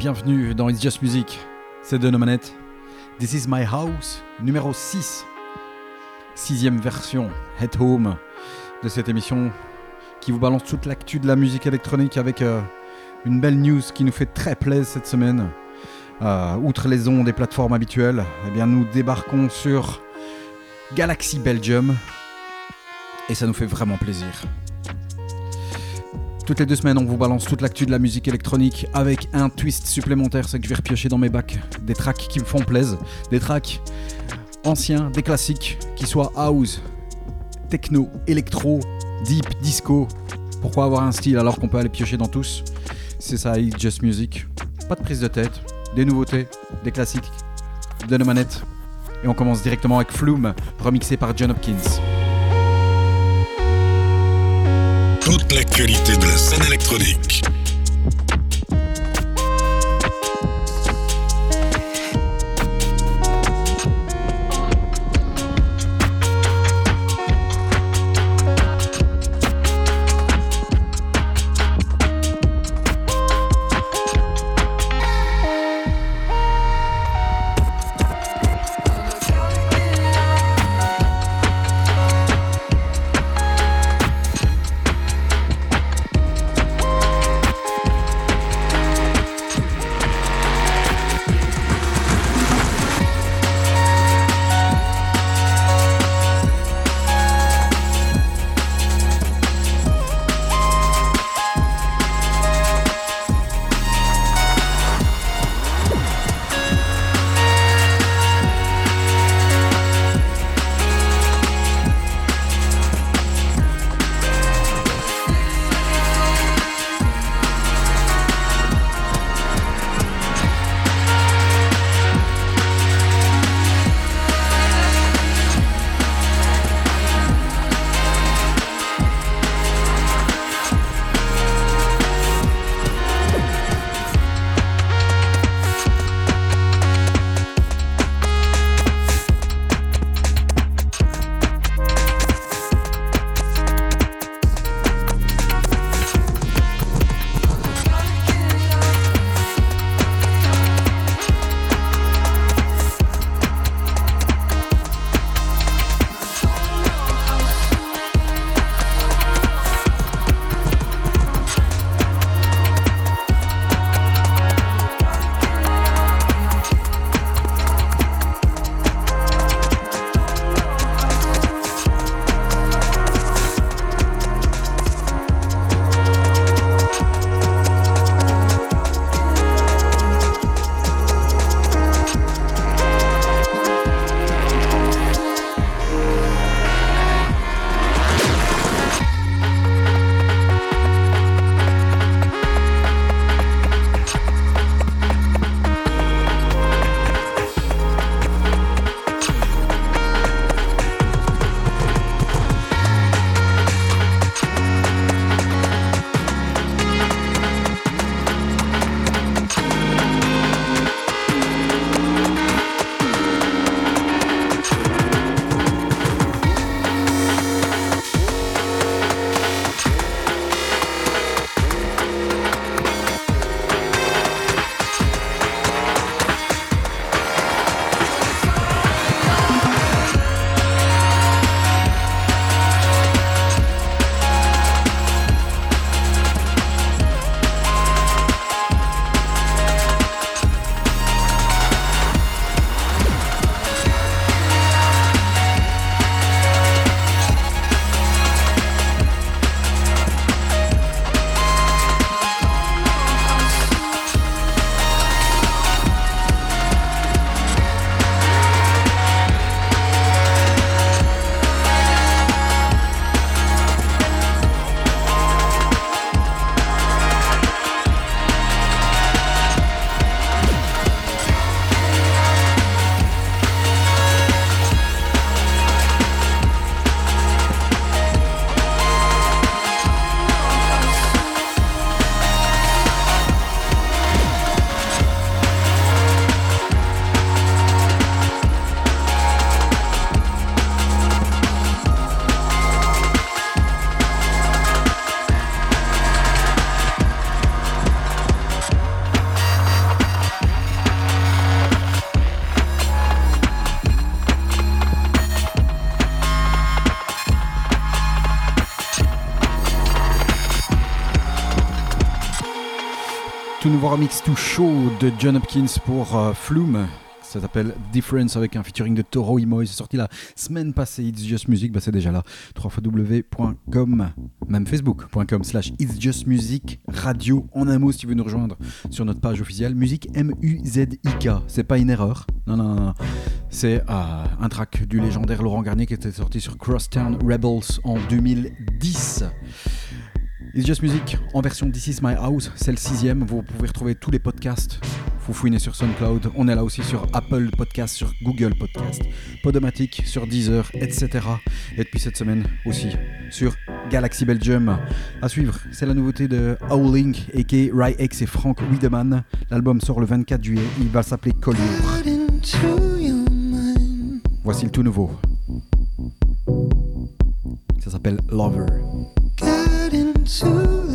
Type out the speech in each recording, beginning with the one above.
Bienvenue dans It's Just Music, c'est de nos manettes. This is my house, numéro 6. Sixième version, Head Home, de cette émission qui vous balance toute l'actu de la musique électronique avec euh, une belle news qui nous fait très plaisir cette semaine. Euh, outre les ondes des plateformes habituelles, eh bien nous débarquons sur Galaxy Belgium et ça nous fait vraiment plaisir. Toutes les deux semaines, on vous balance toute l'actu de la musique électronique avec un twist supplémentaire. C'est que je vais repiocher dans mes bacs des tracks qui me font plaisir. Des tracks anciens, des classiques, qui soient house, techno, électro, deep, disco. Pourquoi avoir un style alors qu'on peut aller piocher dans tous? C'est ça, It's Just Music. Pas de prise de tête, des nouveautés, des classiques, de nos manettes. Et on commence directement avec Flume, remixé par John Hopkins. Toute l'actualité de la scène électronique. Nouveau remix tout chaud de John Hopkins pour euh, Flume. Ça s'appelle Difference avec un featuring de Toro Imoy. C'est sorti la semaine passée. It's Just Music, bah c'est déjà là. www.com, même facebook.com slash It's Just Music Radio. En un mot, si tu veux nous rejoindre sur notre page officielle, musique M-U-Z-I-K. C'est pas une erreur. Non, non, non. C'est euh, un track du légendaire Laurent Garnier qui était sorti sur Crosstown Rebels en 2010. It's Just Music en version This Is My House, c'est le sixième. Vous pouvez retrouver tous les podcasts. Vous fouinez sur SoundCloud. On est là aussi sur Apple Podcast, sur Google Podcast, Podomatic, sur Deezer, etc. Et depuis cette semaine aussi sur Galaxy Belgium. À suivre, c'est la nouveauté de Howling, a.k.a. Ry X et Frank Wiedemann. L'album sort le 24 juillet. Il va s'appeler Collure. Voici le tout nouveau. Ça s'appelle Lover. to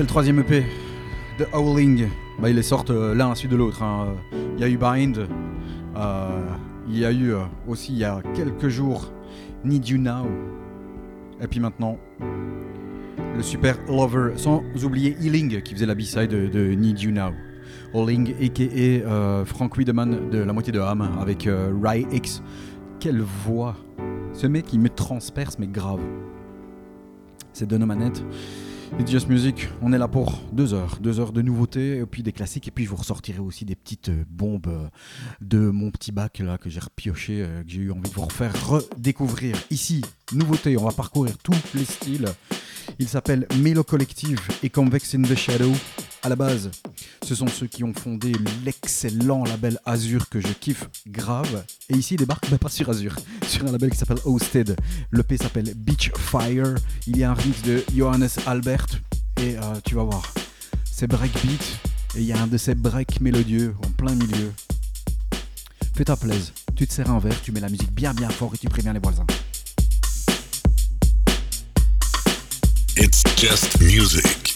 C'est le troisième EP de Howling. Bah, ils les sortent euh, l'un à la suite de l'autre. hein. Il y a eu Bind. euh, il y a eu euh, aussi, il y a quelques jours, Need You Now. Et puis maintenant, le super Lover. Sans oublier Healing qui faisait la B-side de, Need You Now. Howling, a.k.a. Frank Wiedemann de la moitié de Ham avec Rai X. Quelle voix Ce mec, il me transperce, mais grave. C'est de nos manettes. It's Music, on est là pour deux heures, deux heures de nouveautés, et puis des classiques, et puis je vous ressortirai aussi des petites bombes de mon petit bac là que j'ai repioché, euh, que j'ai eu envie de vous refaire redécouvrir. Ici, nouveauté, on va parcourir tous les styles. Il s'appelle Melo Collective et Convex in the Shadow. À la base, ce sont ceux qui ont fondé l'excellent label Azure que je kiffe grave. Et ici, il débarque, mais pas sur Azure, sur un label qui s'appelle Hosted. Le P s'appelle Beach Fire. Il y a un remix de Johannes Albert. Et euh, tu vas voir, c'est breakbeat. Et il y a un de ces breaks mélodieux en plein milieu. Fais ta plaise. Tu te sers un verre, tu mets la musique bien bien fort et tu préviens les voisins. It's just music.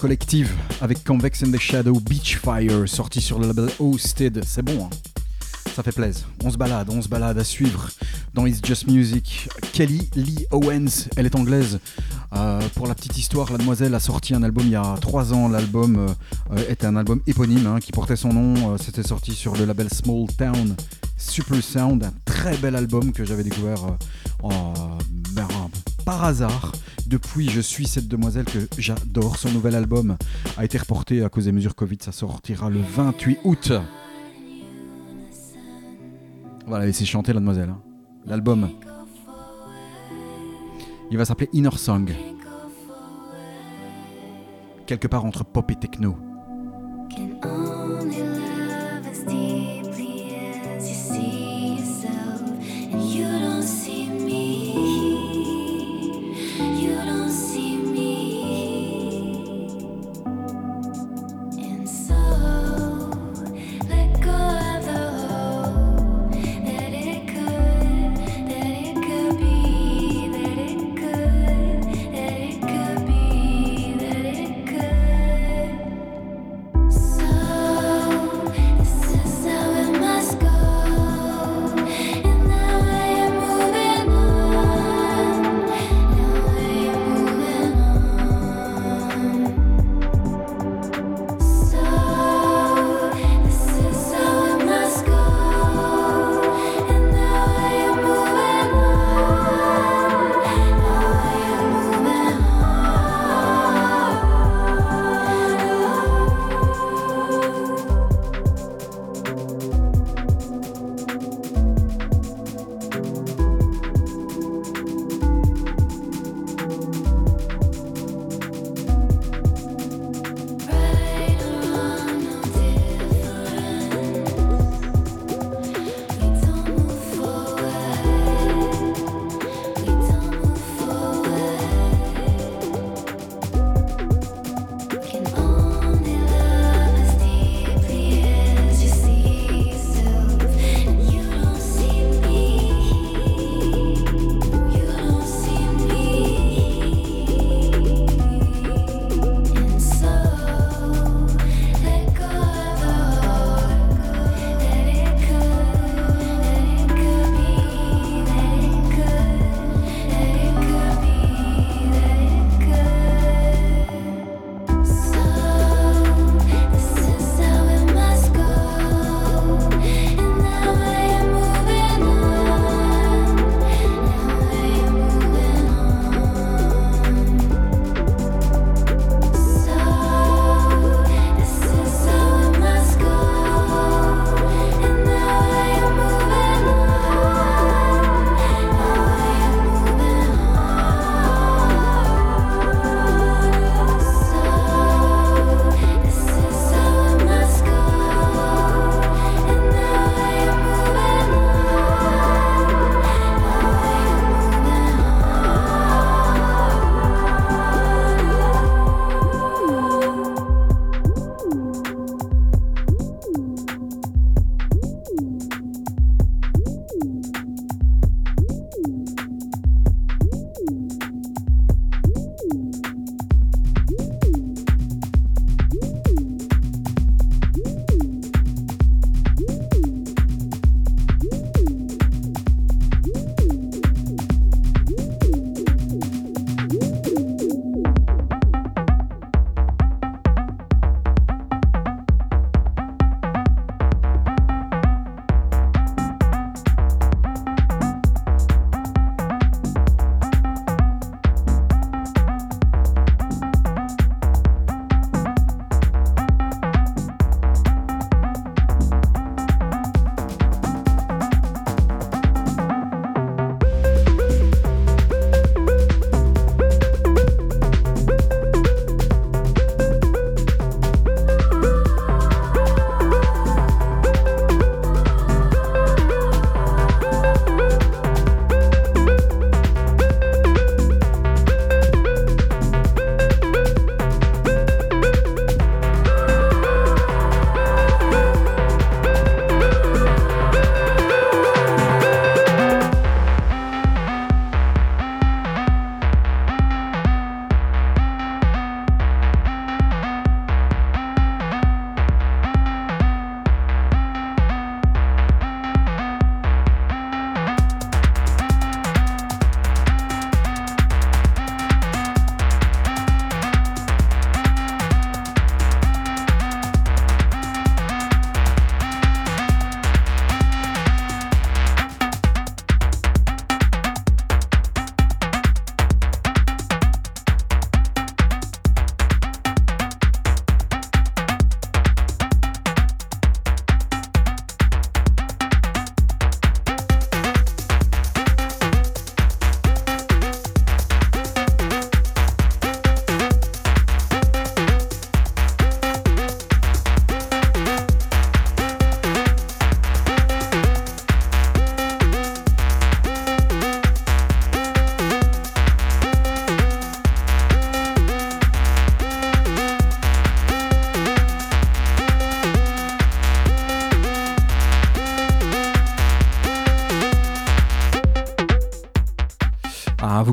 Collective avec Convex and the Shadow Beach Fire, sorti sur le label Hosted. C'est bon, hein ça fait plaisir. On se balade, on se balade à suivre dans It's Just Music. Kelly Lee Owens, elle est anglaise. Euh, pour la petite histoire, la demoiselle a sorti un album il y a 3 ans. L'album euh, était un album éponyme hein, qui portait son nom. Euh, C'était sorti sur le label Small Town Super Sound, un très bel album que j'avais découvert en- ben, par hasard. Depuis, je suis cette demoiselle que j'adore. Son nouvel album a été reporté à cause des mesures Covid. Ça sortira le 28 août. On va la chanter la demoiselle. hein. L'album. Il va s'appeler Inner Song. Quelque part entre pop et techno.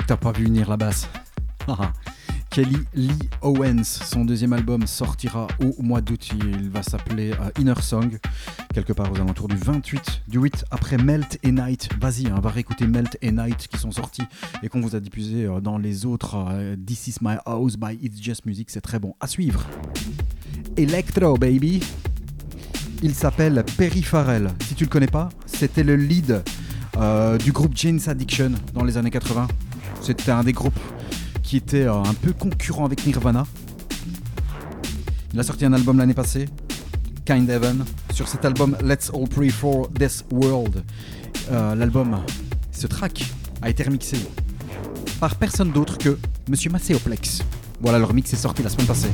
T'as pas vu venir la basse. Haha. Kelly Lee Owens, son deuxième album sortira au mois d'août. Il va s'appeler euh, Inner Song, quelque part aux alentours du 28, du 8 après Melt et Night. Vas-y, hein, va réécouter Melt et Night qui sont sortis et qu'on vous a diffusé euh, dans les autres euh, This Is My House by It's Just Music. C'est très bon. À suivre. Electro Baby. Il s'appelle Perry Farrell. Si tu le connais pas, c'était le lead euh, du groupe Jane's Addiction dans les années 80. C'était un des groupes qui était euh, un peu concurrent avec Nirvana. Il a sorti un album l'année passée, Kind Heaven. Sur cet album Let's All Pray for This World, euh, l'album, ce track a été remixé par personne d'autre que Monsieur Macéoplex. Voilà, leur mix est sorti la semaine passée.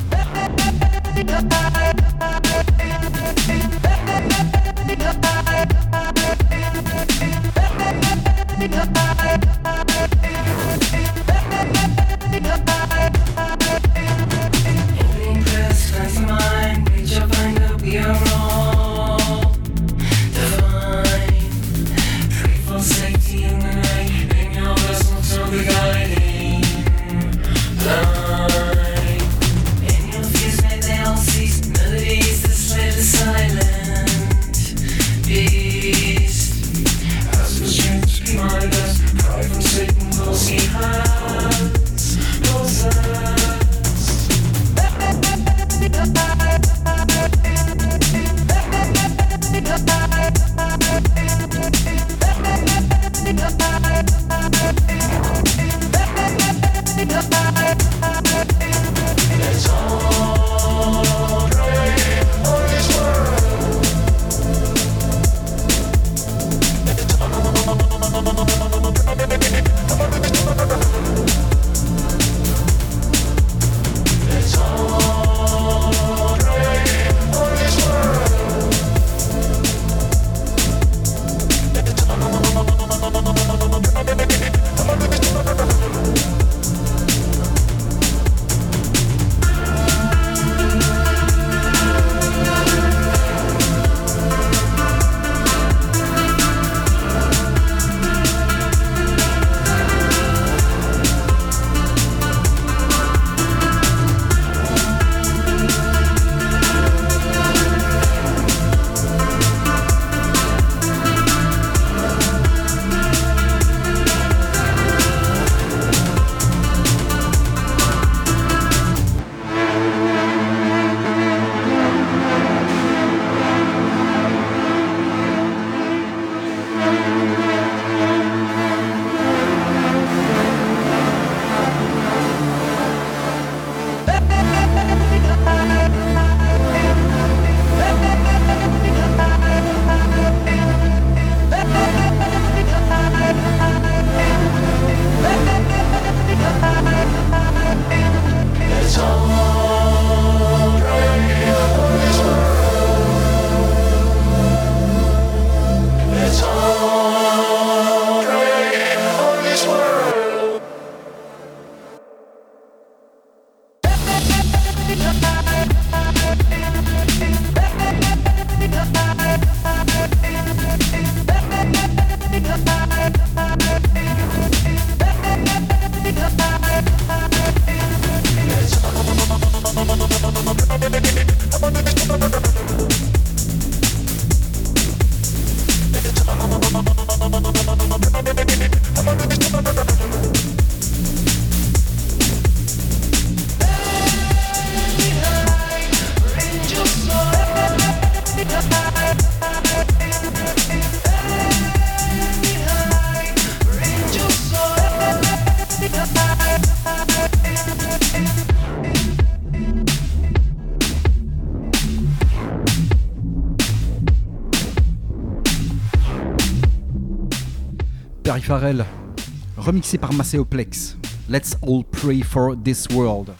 Macéoplex. Let's all pray for this world.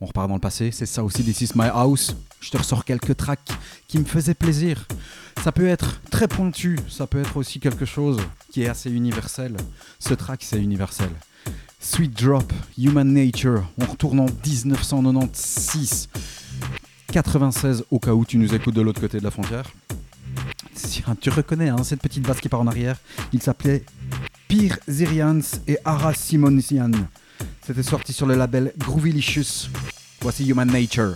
On repart dans le passé, c'est ça aussi, This is my house. Je te ressors quelques tracks qui me faisaient plaisir. Ça peut être très pointu, ça peut être aussi quelque chose qui est assez universel. Ce track, c'est universel. Sweet Drop, Human Nature. On retourne en 1996. 96 au cas où tu nous écoutes de l'autre côté de la frontière. Tiens, Tu reconnais hein, cette petite basse qui part en arrière Il s'appelait Pierre Zirians et Ara Simonsian. C'était sorti sur le label Groovilicious. Voici Human Nature.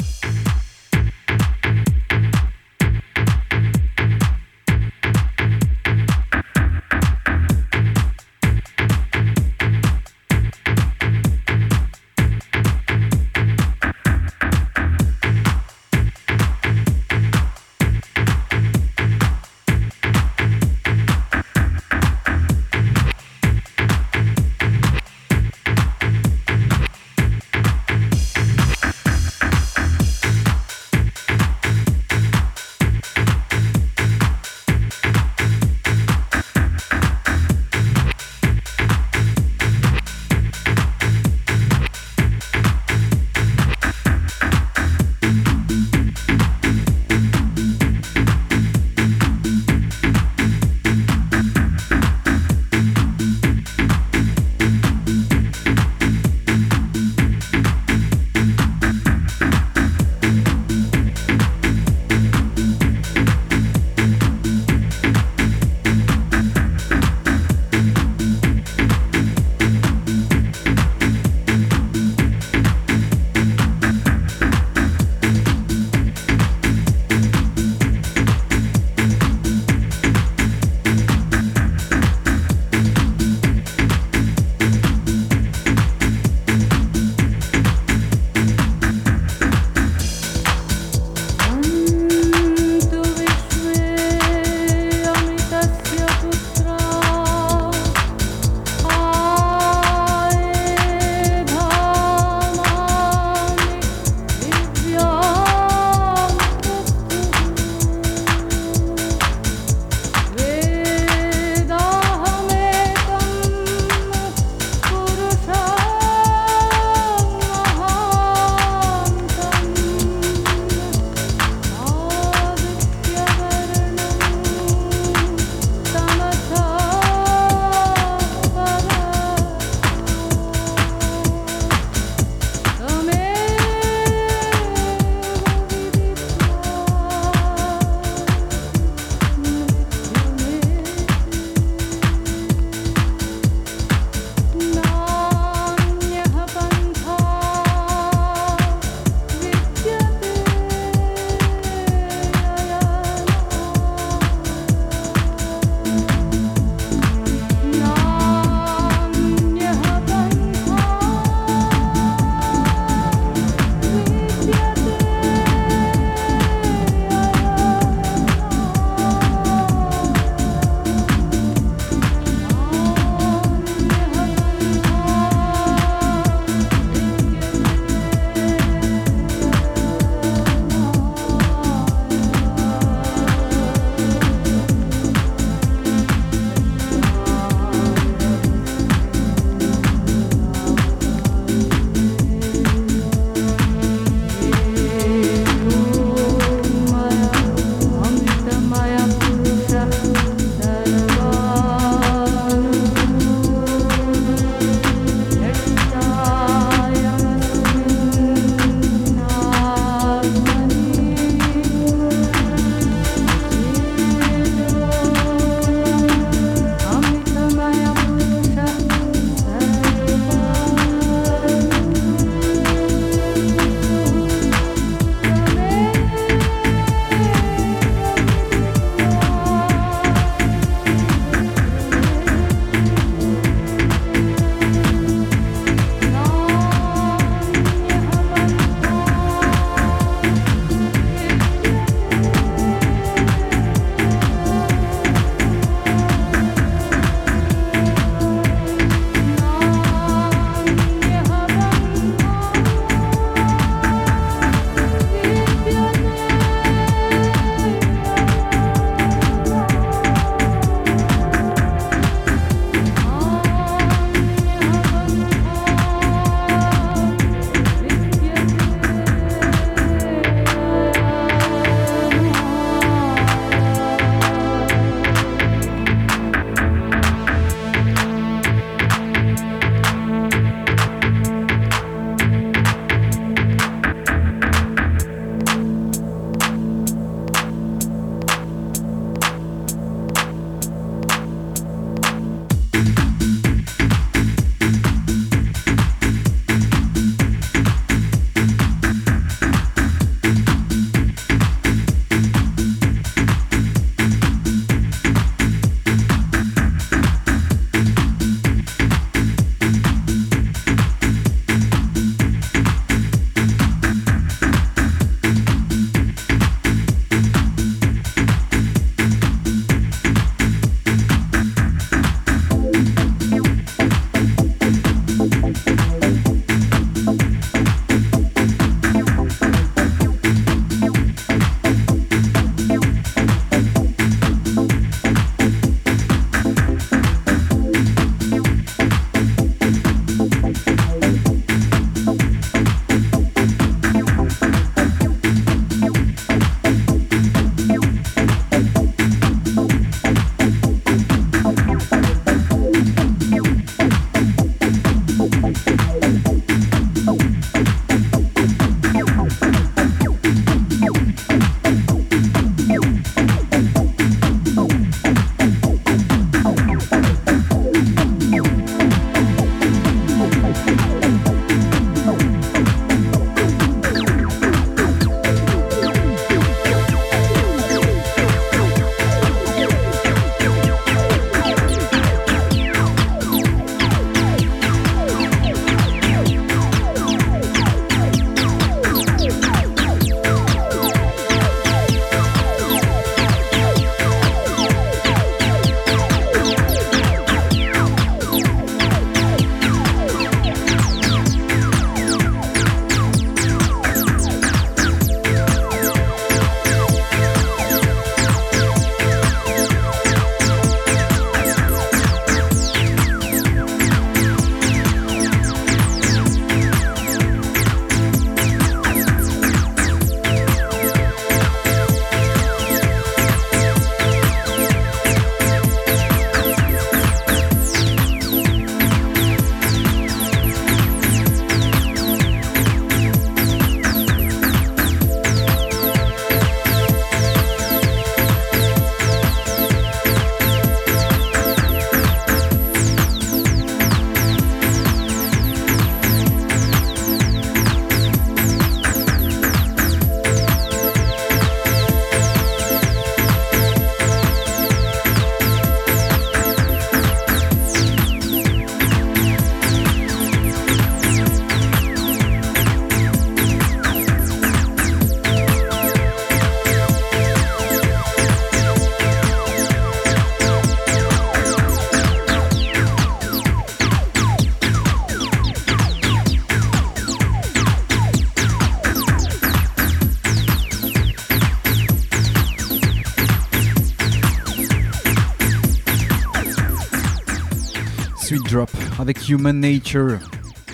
Avec Human Nature.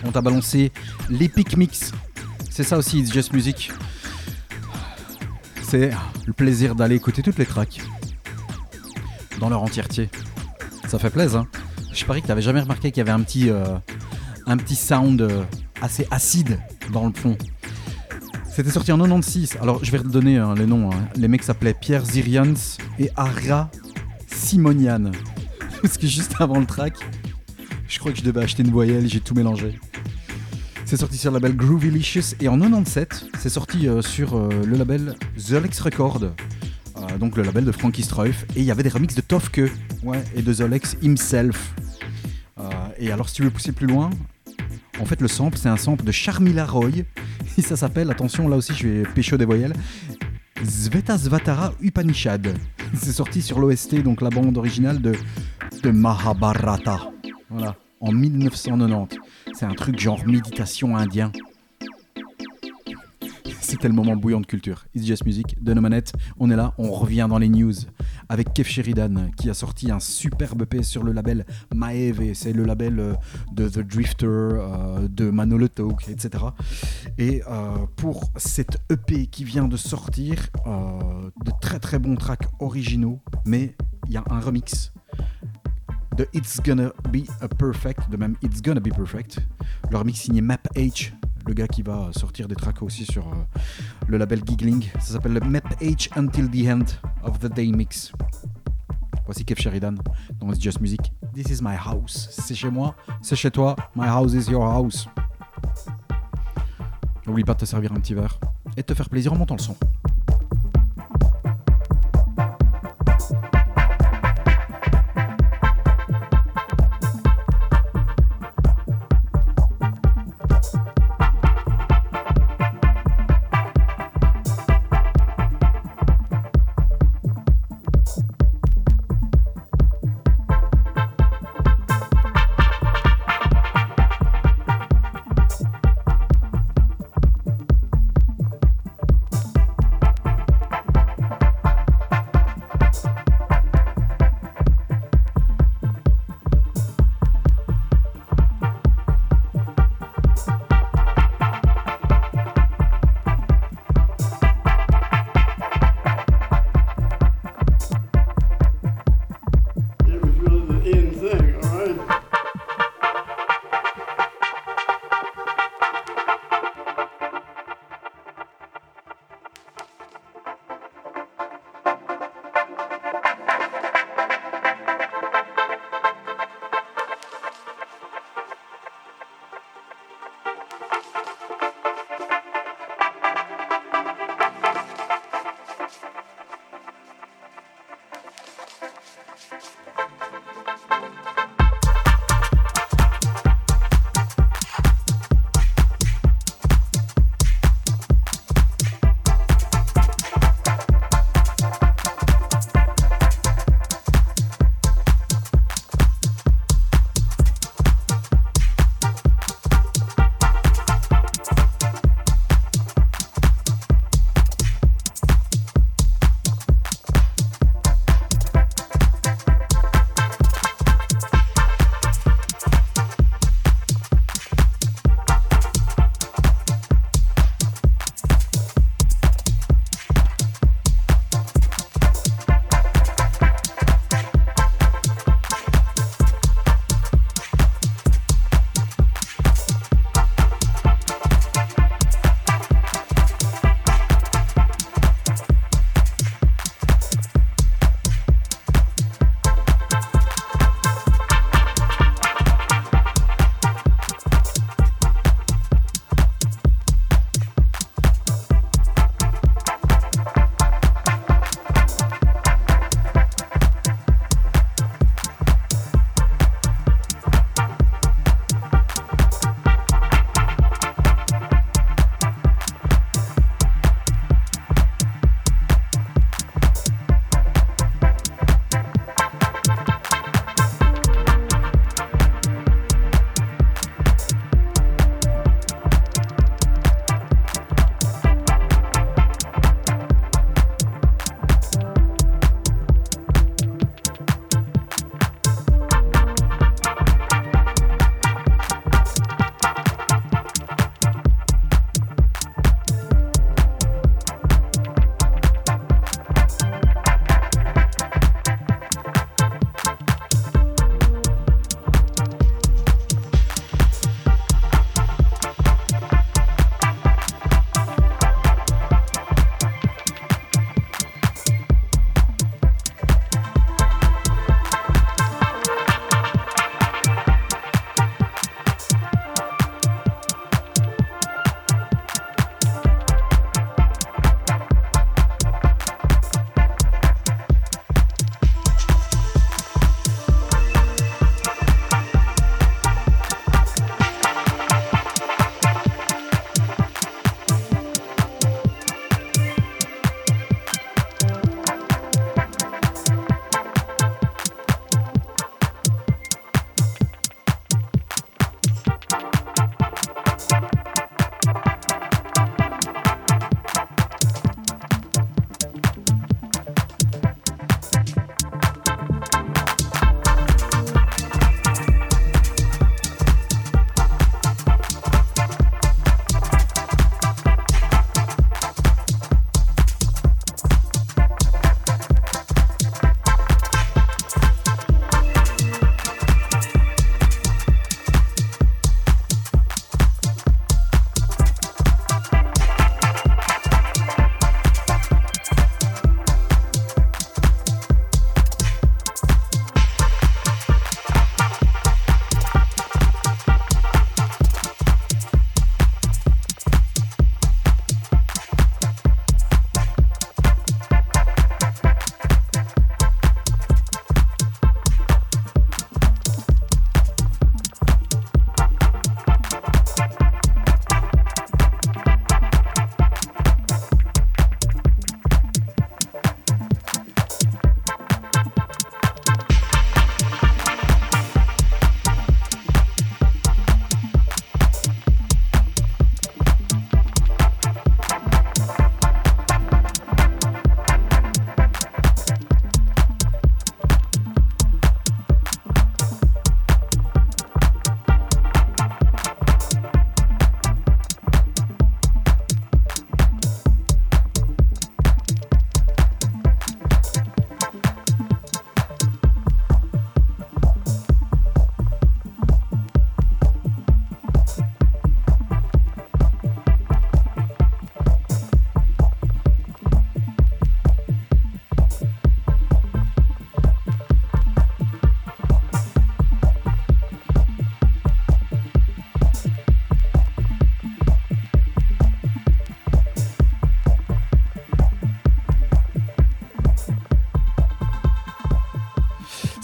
On t'a balancé l'Epic Mix. C'est ça aussi, It's Just Music. C'est le plaisir d'aller écouter toutes les tracks dans leur entièreté. Ça fait plaisir. Hein Je parie que t'avais jamais remarqué qu'il y avait un petit, euh, sound euh, assez acide dans le fond. C'était sorti en 96. Alors je vais redonner hein, les noms. hein. Les mecs s'appelaient Pierre Zirians et Ara Simonian. Parce que juste avant le track, je crois que je devais acheter une voyelle, j'ai tout mélangé. C'est sorti sur le label Groovylicious et en 97, c'est sorti euh, sur euh, le label The Lex Record, euh, donc le label de Frankie Struif, et il y avait des remixes de Tofke et de The Lex himself. Et alors, si tu veux pousser plus loin, en fait, le sample, c'est un sample de Charmila Roy, et ça s'appelle, attention, là aussi je vais pécho des voyelles, Svetasvatara Upanishad. C'est sorti sur l'OST, donc la bande originale de Mahabharata. En 1990. C'est un truc genre méditation indien. C'était le moment bouillant de culture. It's Just Music, de nos manettes. On est là, on revient dans les news avec Kev Sheridan qui a sorti un superbe EP sur le label Maeve. C'est le label euh, de The Drifter, euh, de Manolo Talk, etc. Et euh, pour cette EP qui vient de sortir, de très très bons tracks originaux, mais il y a un remix de It's Gonna Be a Perfect, de même It's Gonna Be Perfect. Le remix signé Map H, le gars qui va sortir des tracks aussi sur euh, le label Giggling. Ça s'appelle le Map H Until the End of the Day Mix. Voici Kev Sheridan dans It's Just Music. This is my house. C'est chez moi, c'est chez toi. My house is your house. N'oublie pas de te servir un petit verre et de te faire plaisir en montant le son.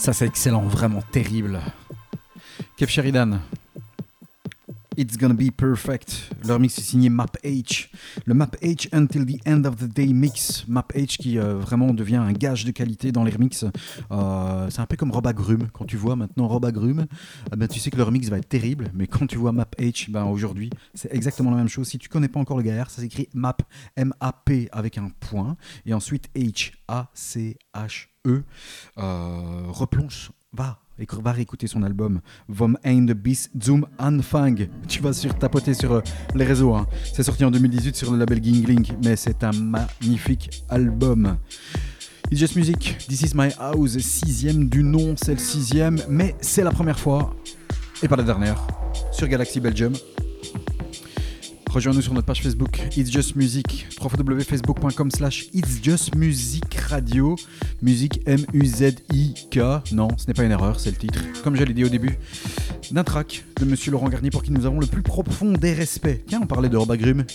Ça, c'est excellent, vraiment terrible. Kev Sheridan. It's gonna be perfect. Leur mix est signé Map H. Le Map H Until the End of the Day mix. Map H qui euh, vraiment devient un gage de qualité dans les remix. Euh, c'est un peu comme Rob Agrume. Quand tu vois maintenant Rob Agrume, eh ben, tu sais que leur mix va être terrible. Mais quand tu vois Map H, ben, aujourd'hui, c'est exactement la même chose. Si tu connais pas encore le gars, ça s'écrit Map, M-A-P avec un point. Et ensuite H, A-C-H-E. Euh, replonge, va, et va réécouter son album Vom Ein bis zum Anfang. Tu vas sur tapoter sur euh, les réseaux. hein. C'est sorti en 2018 sur le label Gingling, mais c'est un magnifique album. It's Just Music, This Is My House, sixième du nom, c'est le sixième, mais c'est la première fois, et pas la dernière, sur Galaxy Belgium. Rejoins-nous sur notre page Facebook It's Just Music, www.facebook.com slash It's Just Music Radio, musique M-U-Z-I-K, non, ce n'est pas une erreur, c'est le titre, comme je l'ai dit au début, d'un track de Monsieur Laurent Garnier pour qui nous avons le plus profond des respects. Tiens, on parlait de Rob.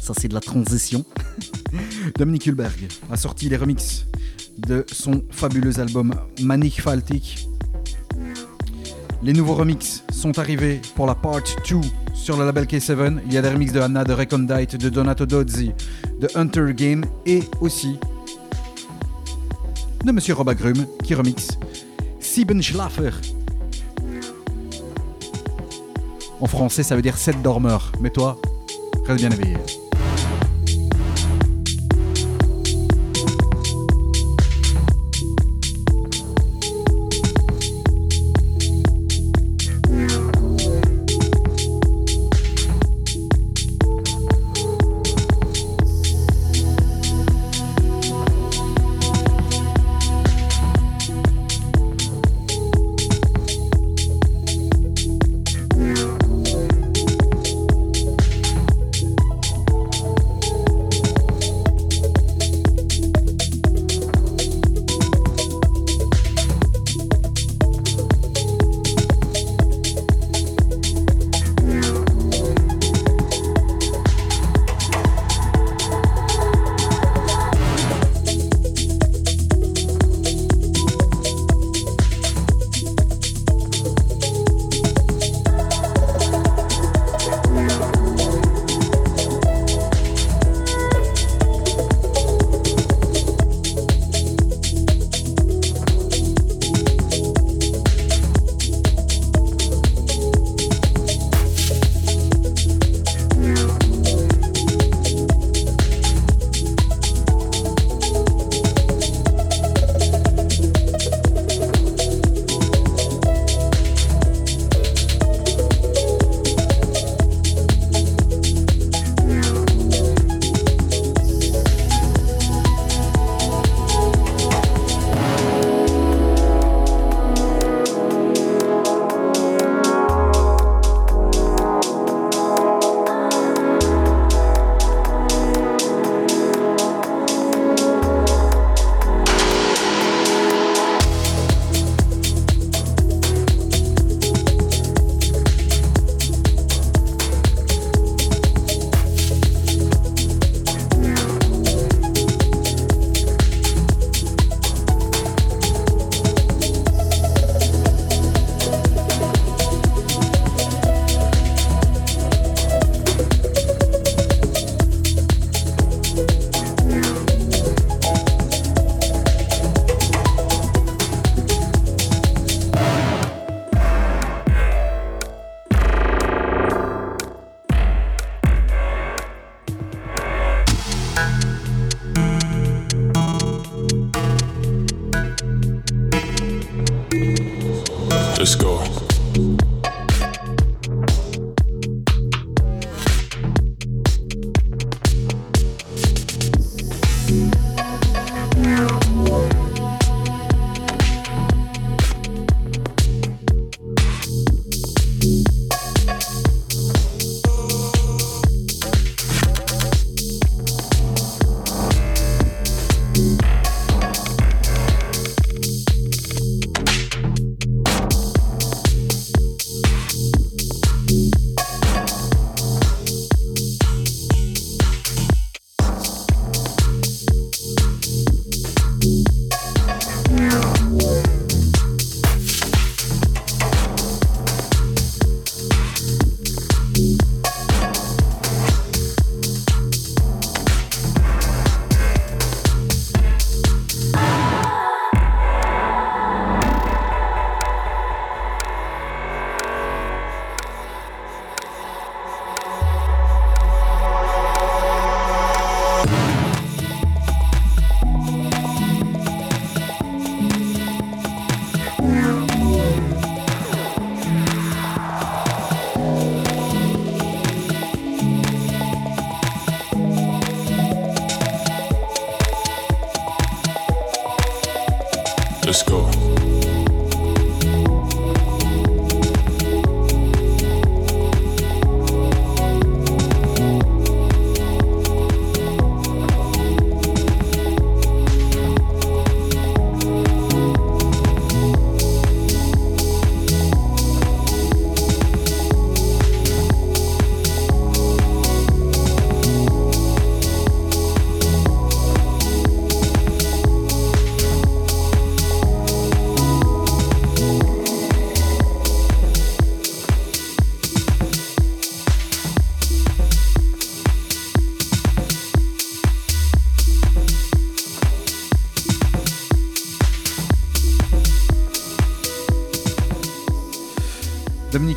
Ça c'est de la transition. Dominique Hulberg a sorti les remixes de son fabuleux album Manic Faltic. Les nouveaux remixes sont arrivés pour la part 2 sur le label K7. Il y a des remixes de Anna, de Recondite, de Donato Dozzi, de Hunter Game et aussi de Monsieur Rob Agrume qui remixe Siebenschlafer. En français, ça veut dire 7 dormeurs. Mais toi, reste bien éveillé.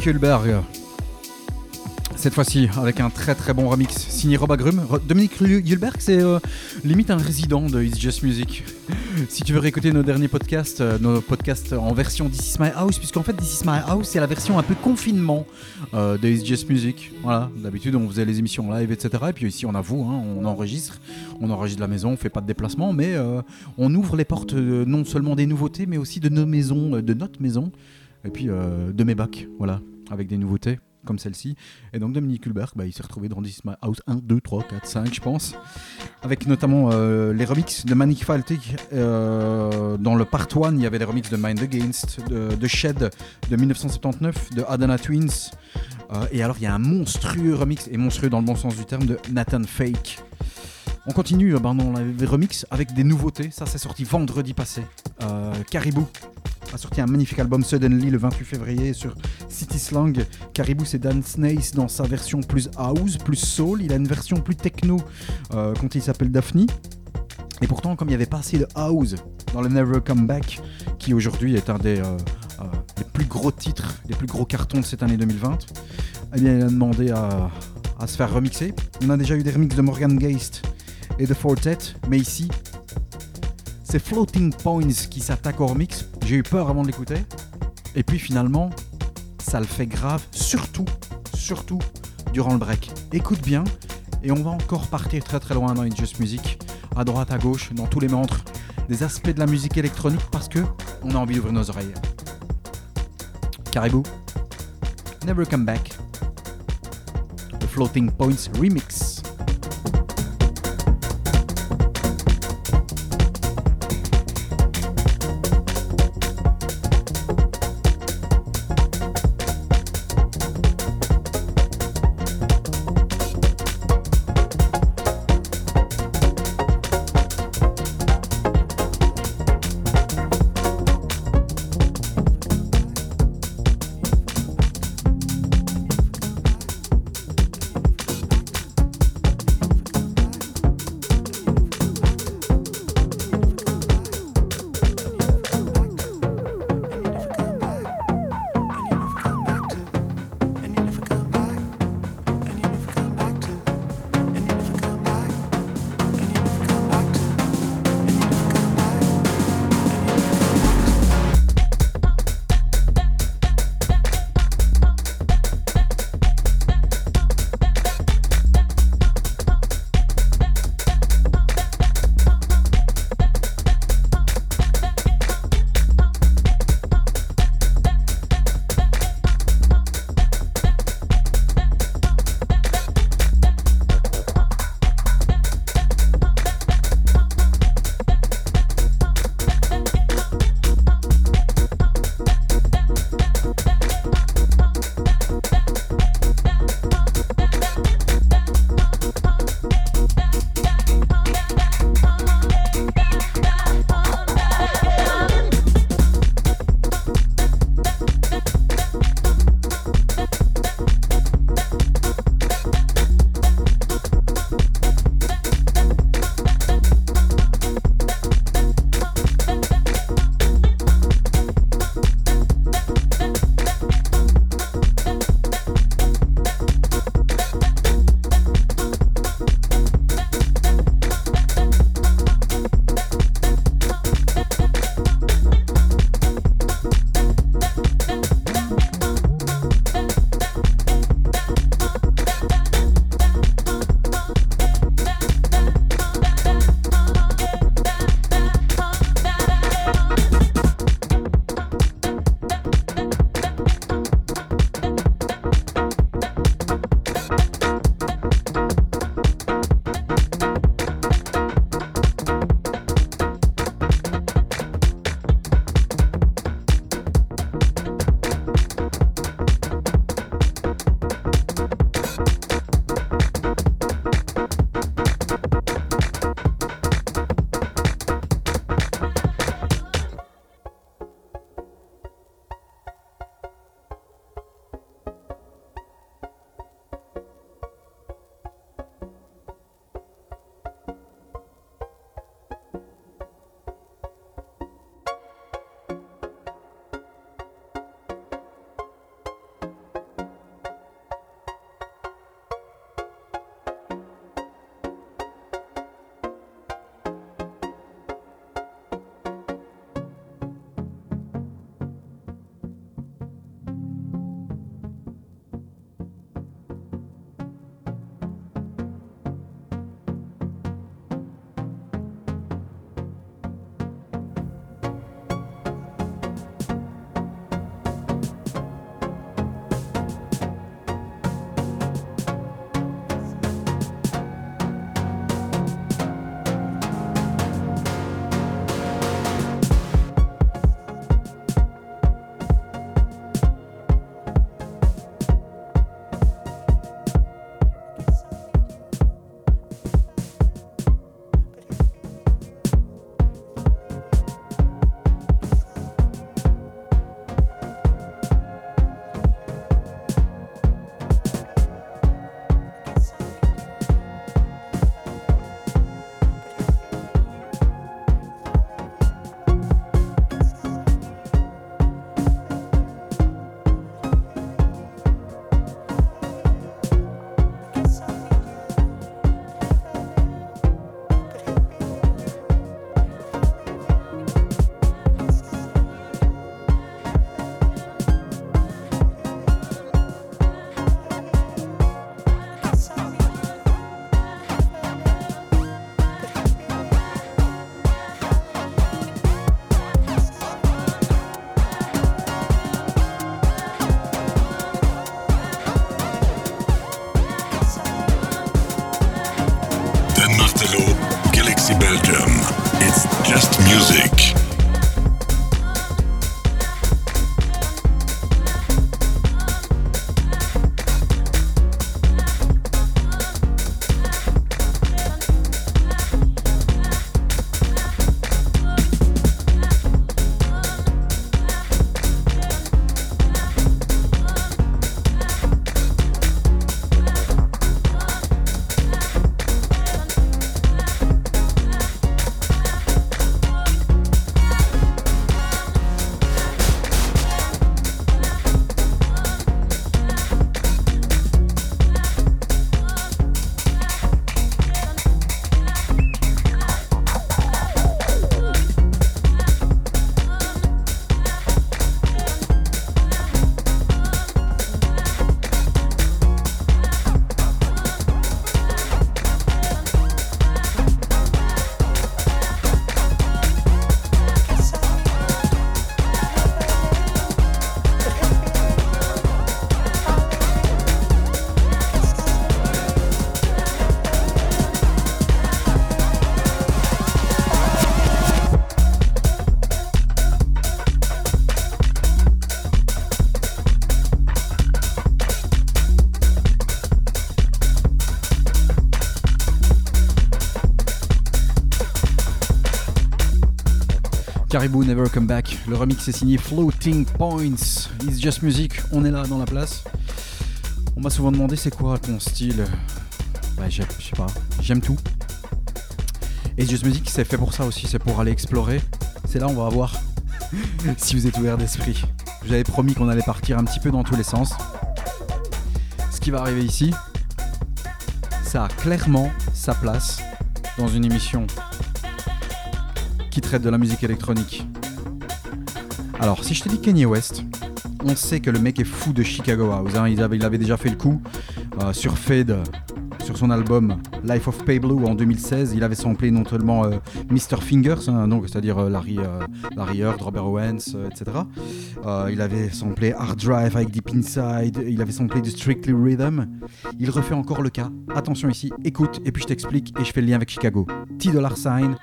Hulberg. Cette fois-ci, avec un très très bon remix signé Rob Agrum. Dominique Hulberg, c'est euh, limite un résident de It's Just Music. Si tu veux réécouter nos derniers podcasts, euh, nos podcasts en version This Is My House, puisqu'en fait This Is My House, c'est la version un peu confinement euh, de It's Just Music. Voilà, d'habitude on faisait les émissions live, etc. Et puis ici on avoue, hein, on enregistre, on enregistre la maison, on fait pas de déplacement, mais on ouvre les portes non seulement des nouveautés, mais aussi de nos maisons, de notre maison, et puis de mes bacs, voilà, avec des nouveautés comme celle-ci. Et donc Dominique Hulberg, bah, il s'est retrouvé dans My House 1, 2, 3, 4, 5, je pense, avec notamment euh, les remixes de Manic Faltic. Euh, dans le part 1, il y avait les remixes de Mind Against, de, Shed de 1979, de Adana Twins. Euh, et alors, il y a un monstrueux remix, et monstrueux dans le bon sens du terme, de Nathan Fake. On continue ben, dans les remixes avec des nouveautés. Ça, c'est sorti vendredi passé. Caribou a sorti un magnifique album Suddenly le 28 février sur City Slang. Caribou, c'est Dan Snace dans sa version plus house, plus soul. Il a une version plus techno euh, quand il s'appelle Daphne. Et pourtant, comme il n'y avait pas assez de house dans le Never Come Back, qui aujourd'hui est un des, euh, euh, plus gros titres, des plus gros cartons de cette année 2020, eh il a demandé à, à se faire remixer. On a déjà eu des remixes de Morgan Geist et de Fortet, mais ici, c'est Floating Points qui s'attaque au remix. J'ai eu peur avant de l'écouter. Et puis finalement, ça le fait grave, surtout, surtout durant le break. Écoute bien, et on va encore partir très très loin dans It's Just Music, à droite, à gauche, dans tous les montres, des aspects de la musique électronique parce que on a envie d'ouvrir nos oreilles. Caribou, Never Come Back, The Floating Points Remix. Never Come Back. Le remix est signé Floating Points. It's Just Music, on est là dans la place. On m'a souvent demandé c'est quoi ton style? Bah, je sais pas, j'aime tout. Et Just Music, c'est fait pour ça aussi, c'est pour aller explorer. C'est là, on va voir si vous êtes ouvert d'esprit. J'avais promis qu'on allait partir un petit peu dans tous les sens. Ce qui va arriver ici, ça a clairement sa place dans une émission qui traite de la musique électronique. Alors, si je te dis Kanye West, on sait que le mec est fou de Chicago House. hein. Il, avait, déjà fait le coup euh, sur Fade, sur son album Life of Pablo en 2016. Il avait samplé non seulement euh, Mr. Fingers, hein, c'est-à-dire euh, Larry, euh, Larry Heard, Robert Owens, etc. Il avait samplé Hard Drive avec Deep Inside. Il avait samplé du Strictly Rhythm. Il refait encore le cas. Attention ici, écoute et puis je t'explique et je fais le lien avec Chicago. T Dollar Sign,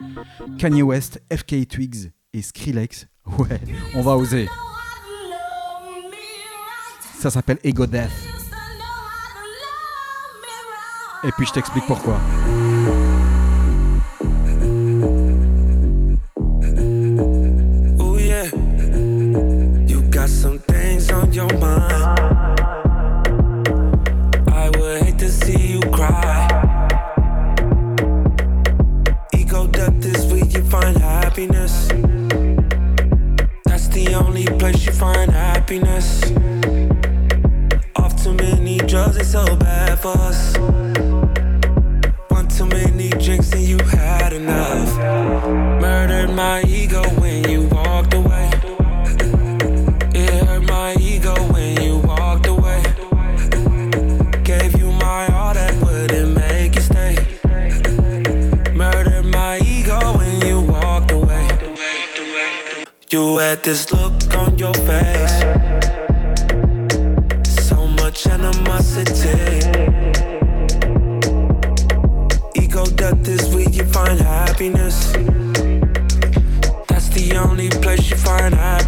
Kanye West, FK Twigs et Skrillex. Ouais, on va oser. Ça s'appelle Ego Death. Et puis je t'explique pourquoi. Oh yeah, you got some things on your mind. I would hate to see you cry. Ego death is where you find happiness. That's the only place you find happiness. Off too many drugs, it's so bad for us. Had enough. Murdered my ego when you walked away. It hurt my ego when you walked away. Gave you my all that wouldn't make you stay. Murdered my ego when you walked away. You had this look on your face.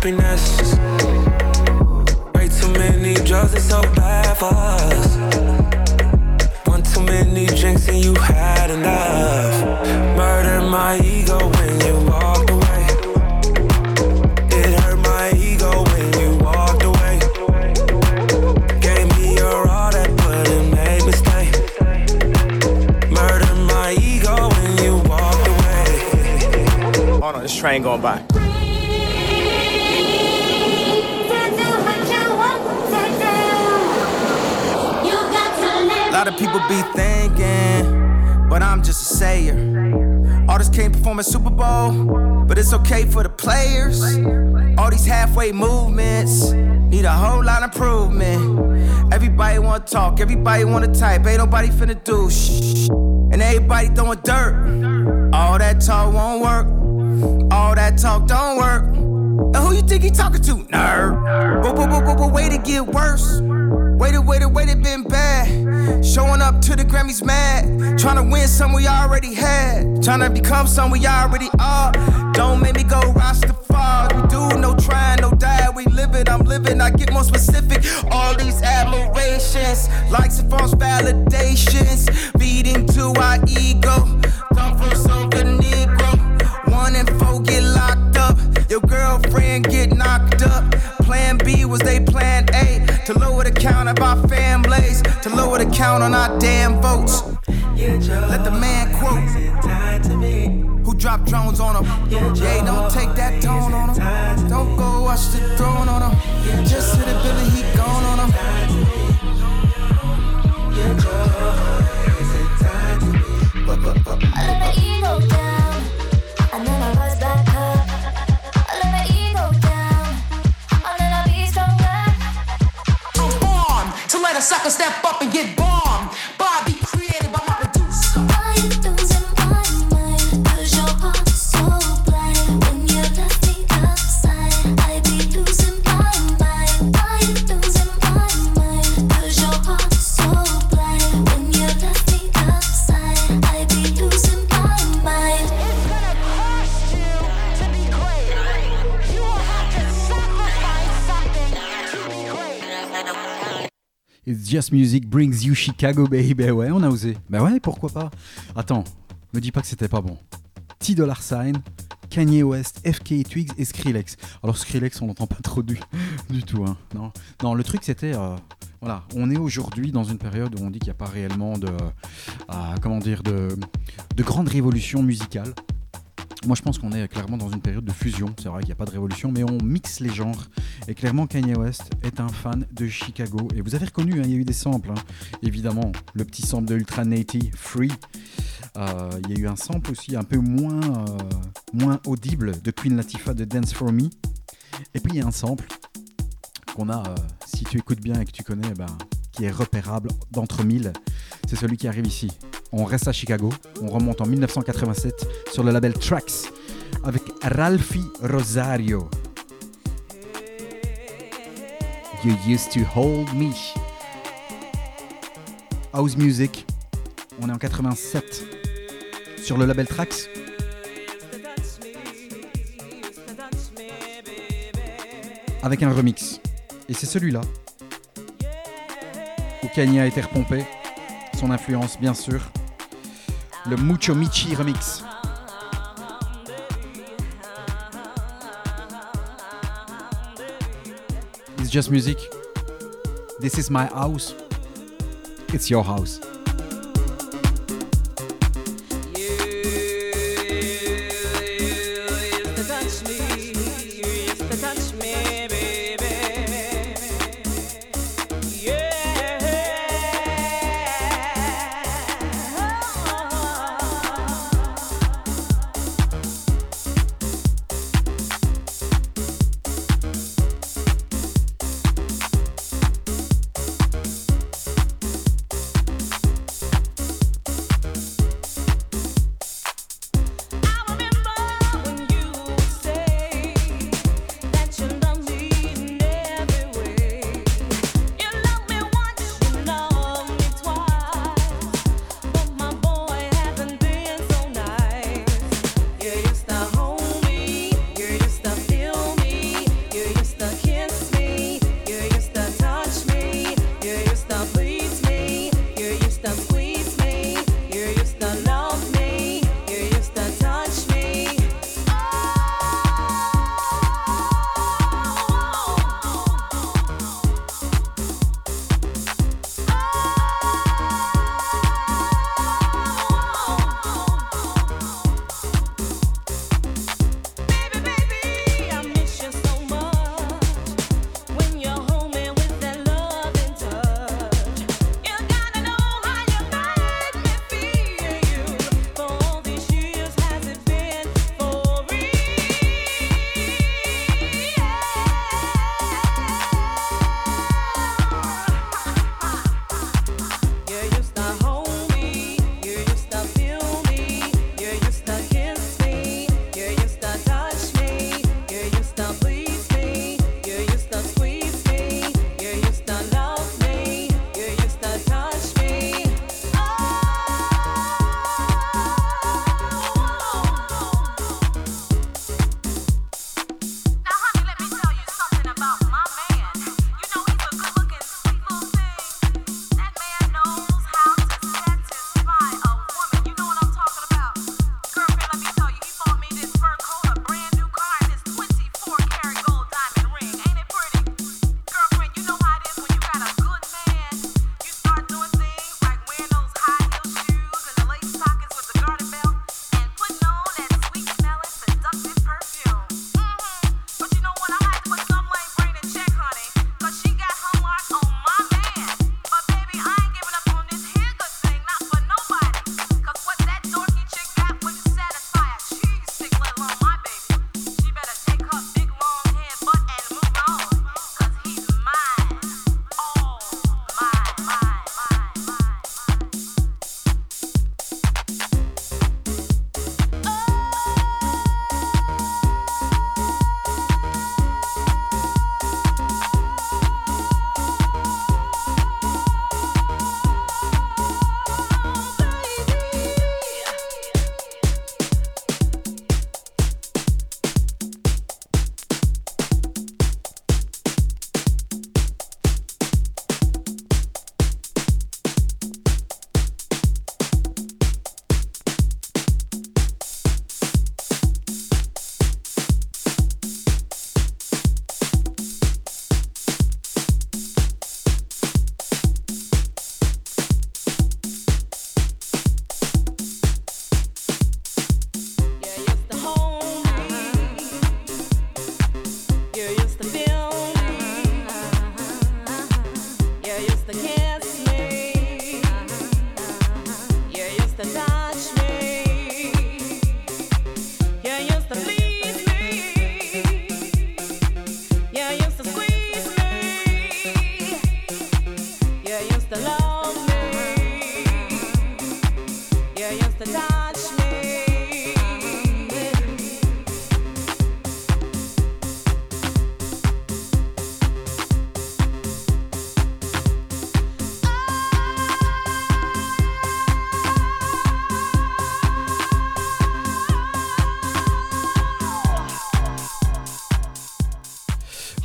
Happiness. Way too many drugs, it's so bad for us. One too many drinks and you had enough. Murdered my ego when you walked away. It hurt my ego when you walked away. Gave me your all that wouldn't make me stay. Murdered my ego when you walked away. Hold on, this train going by. Be thinking, but I'm just a sayer. Artists can't perform at Super Bowl, but it's okay for the players. All these halfway movements need a whole lot of improvement. Everybody wanna talk, everybody wanna type, ain't nobody finna do shh. And everybody throwing dirt. All that talk won't work. All that talk don't work. And who you think he talking to? Nerd. But, but, but, but, but wait to get worse. Waited, waited, waited, been bad. Showing up to the Grammys mad. Trying to win some we already had. Trying to become some we already are. Don't make me go Rastafari. We do no trying, no die. We live it, I'm living. I get more specific. All these admirations, likes and false validations. Feeding to our ego. Come from Soca Negro. One and four get locked up. Your girlfriend get knocked up. Plan B was they plan A to lower the count of our families, to lower the count on our damn votes. Let the man quote who dropped drones on him. Yeah, don't take that tone on him. Don't go watch the throne on him. Just hit a Billy, he gone on him. I let my ego down, and sucker step up and get bombed. Just Music brings you Chicago, baby. Ouais, on a osé. Bah ouais, pourquoi pas? Attends, me dis pas que c'était pas bon. T Dollar Sign, Kanye West, FK Twigs et Skrillex. Alors Skrillex, on n'entend pas trop du, du tout. hein. Non. non, le truc c'était, euh, voilà, on est aujourd'hui dans une période où on dit qu'il n'y a pas réellement de, euh, comment dire, de, de grande révolution musicale. Moi, je pense qu'on est clairement dans une période de fusion. C'est vrai qu'il n'y a pas de révolution, mais on mixe les genres. Et clairement, Kanye West est un fan de Chicago. Et vous avez reconnu, hein, il y a eu des samples. hein. Évidemment, le petit sample de Ultra Nati, Free. Euh, il y a eu un sample aussi un peu moins, euh, moins audible de Queen Latifah de Dance For Me. Et puis, il y a un sample qu'on a, euh, si tu écoutes bien et que tu connais, ben, qui est repérable d'entre mille. C'est celui qui arrive ici. On reste à Chicago, on remonte en 1987 sur le label Trax avec Ralphie Rosario. You used to hold me. House Music, on est en 87 sur le label Trax. Avec un remix. Et c'est celui-là où Kanye a été repompé. Son influence, bien sûr. Le Mucho Michi remix. It's just music. This is my house. It's your house.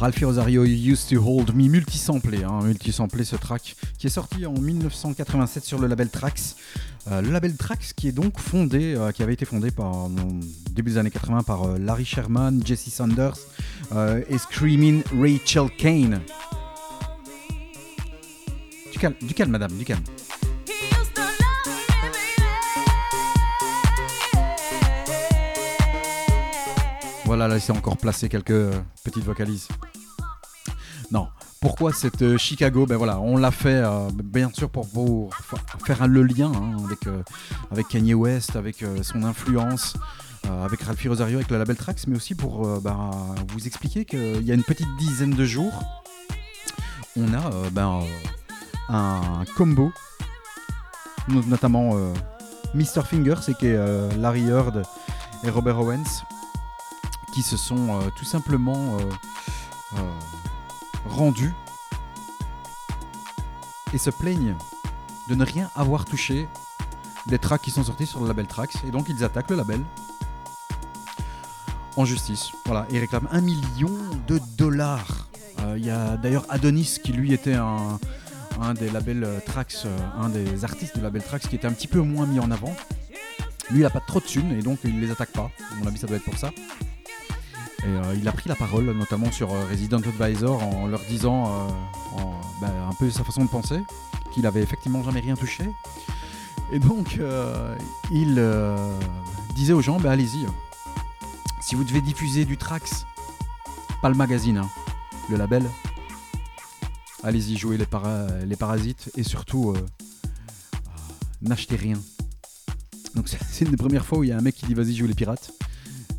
Ralphie Rosario Used to Hold Me, multisamplé, hein, multisamplé ce track, qui est sorti en 1987 sur le label Trax. Euh, le label Trax qui est donc fondé, euh, qui avait été fondé par, début des années 80 par euh, Larry Sherman, Jesse Sanders et Screaming Rachel Kane. Du calme, du calme, madame, du calme. Voilà, là, c'est encore placé quelques petites vocalises. Pourquoi cette euh, Chicago Ben voilà, on l'a fait euh, bien sûr pour, pour fa- faire le lien hein, avec, euh, avec Kanye West, avec son influence, avec Ralphie Rosario, avec le label Trax, mais aussi pour bah, vous expliquer qu'il y a une petite dizaine de jours, on a ben, un combo, no- notamment Mr. Fingers, et qui Larry Heard et Robert Owens, qui se sont tout simplement rendus et se plaignent de ne rien avoir touché des tracks qui sont sortis sur le label Trax et donc ils attaquent le label en justice. Voilà, et ils réclament un million de dollars. Euh, Il y a d'ailleurs Adonis qui lui était un, des labels euh, Trax, euh, un des artistes du label Trax qui était un petit peu moins mis en avant. Lui il a pas trop de thunes et donc il les attaque pas. À mon avis ça doit être pour ça. Euh, il a pris la parole, notamment sur euh, Resident Advisor, en leur disant euh, en- bah, un peu sa façon de penser, qu'il avait effectivement jamais rien touché. Et donc, il disait aux gens, bah, allez-y, si vous devez diffuser du Trax, pas le magazine, hein, le label, allez-y, jouez les, para- les parasites et surtout, n'achetez rien. Donc c'est une des premières fois où il y a un mec qui dit vas-y joue les pirates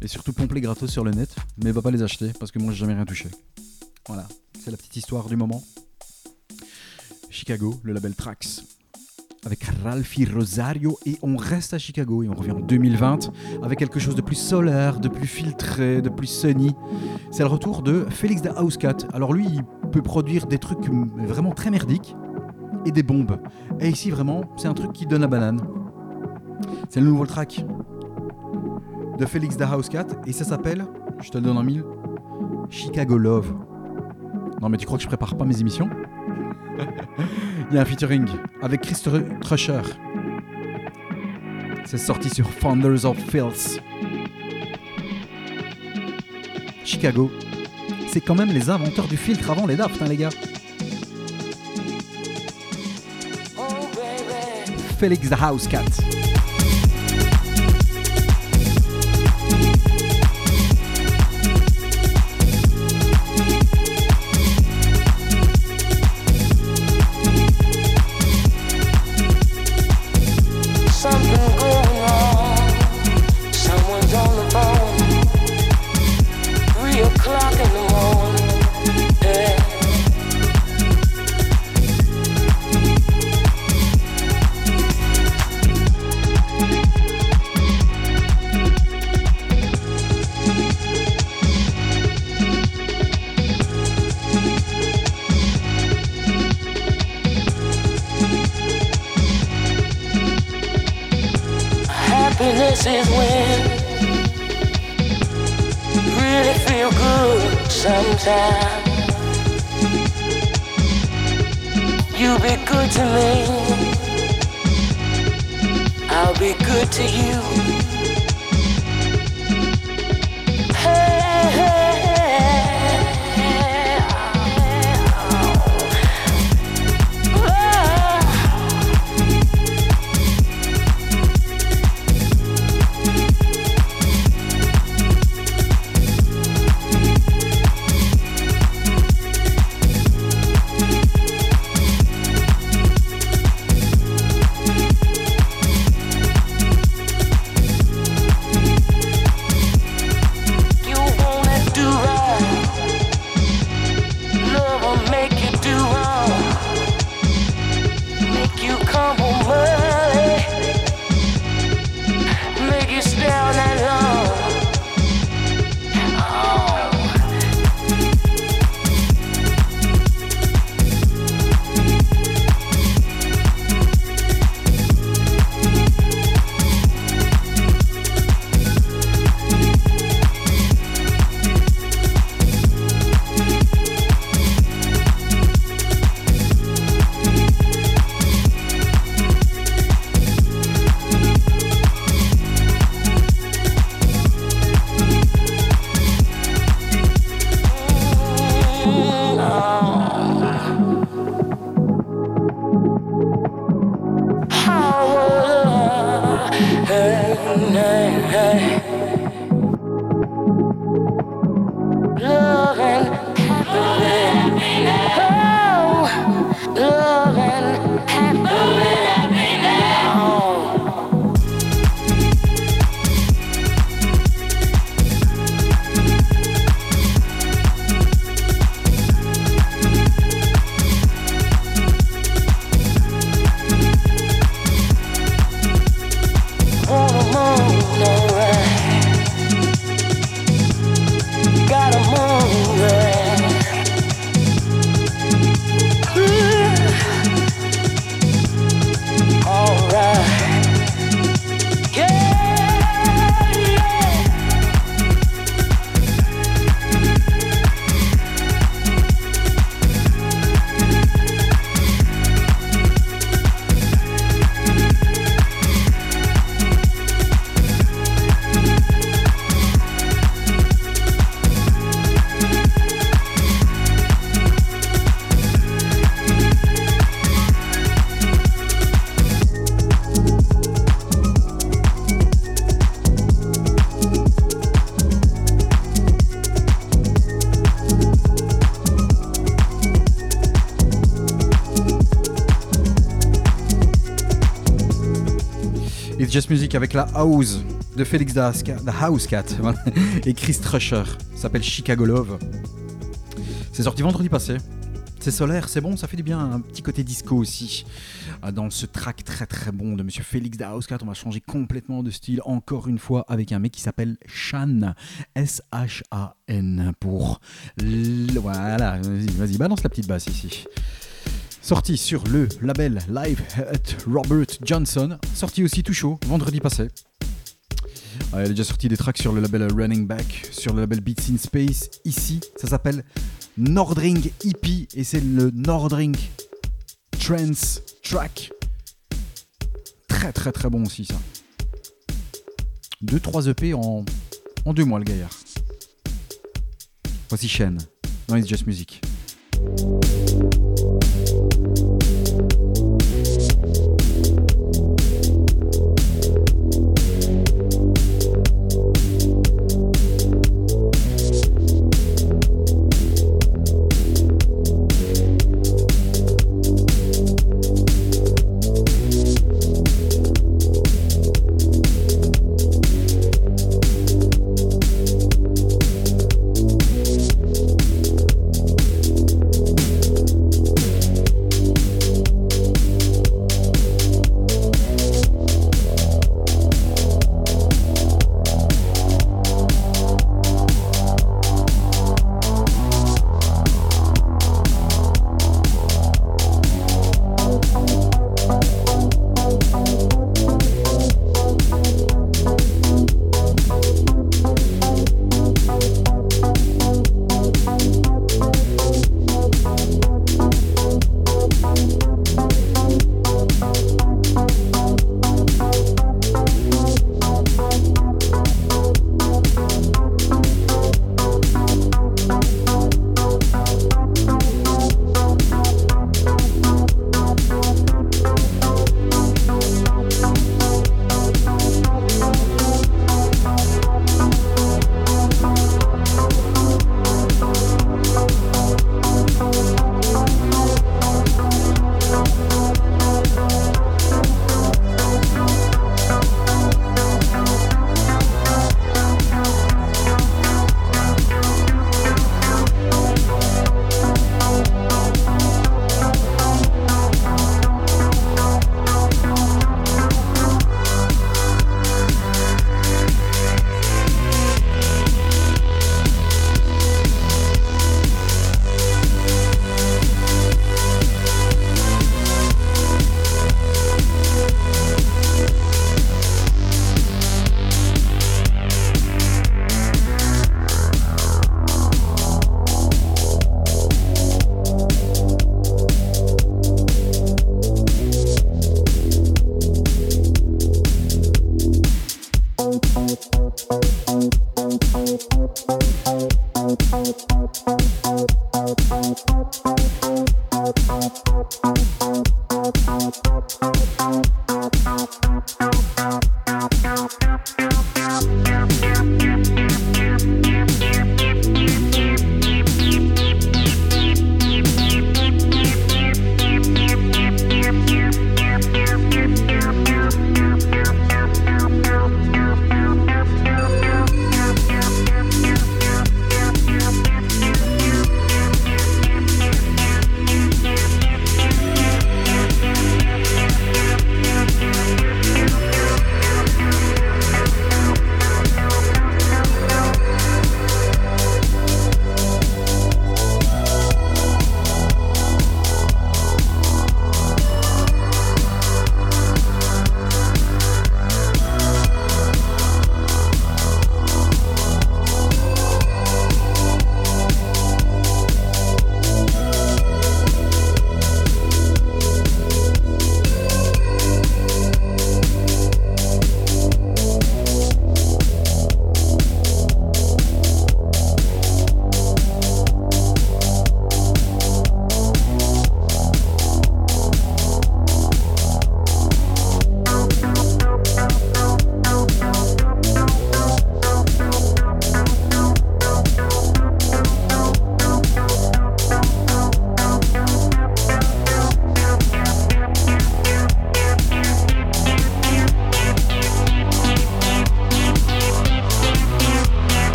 et surtout pompe les gratos sur le net, mais va pas les acheter parce que moi j'ai jamais rien touché. Voilà, c'est la petite histoire du moment. Chicago, le label Trax, avec Ralphie Rosario et on reste à Chicago et on revient en 2020 avec quelque chose de plus solaire, de plus filtré, de plus sunny. C'est le retour de Félix da Housecat. Alors lui, il peut produire des trucs mm, vraiment très merdiques et des bombes. Et ici vraiment, c'est un truc qui donne la banane. C'est le nouveau track de Félix da Housecat et ça s'appelle, je te le donne en mille, Chicago Love. Non mais tu crois que je prépare pas mes émissions? Il y a un featuring avec Chris Crusher. C'est sorti sur Founders of Filth. Chicago, c'est quand même les inventeurs du filtre avant les Daft, hein, les gars. Félix the House Cat. Just Music avec la House de Félix The House Cat et Chris Trusher. S'appelle Chicago Love. C'est sorti vendredi passé. C'est solaire, c'est bon, ça fait du bien. Un petit côté disco aussi. Ah, Dans ce track très très bon de Monsieur Félix Cat, on va changer complètement de style encore une fois avec un mec qui s'appelle Shan. S-H-A-N pour. Voilà, vas-y, balance la petite basse ici. Sorti sur le label Live at Robert Johnson. Sorti aussi tout chaud, vendredi passé. Ah, il a déjà sorti des tracks sur le label Running Back, sur le label Beats in Space. Ici, ça s'appelle Nordring EP et c'est le Nordring Trance Track. Très très très bon aussi ça. 2-3 EP en, en deux mois le gaillard. Voici Shen dans It's Just Music.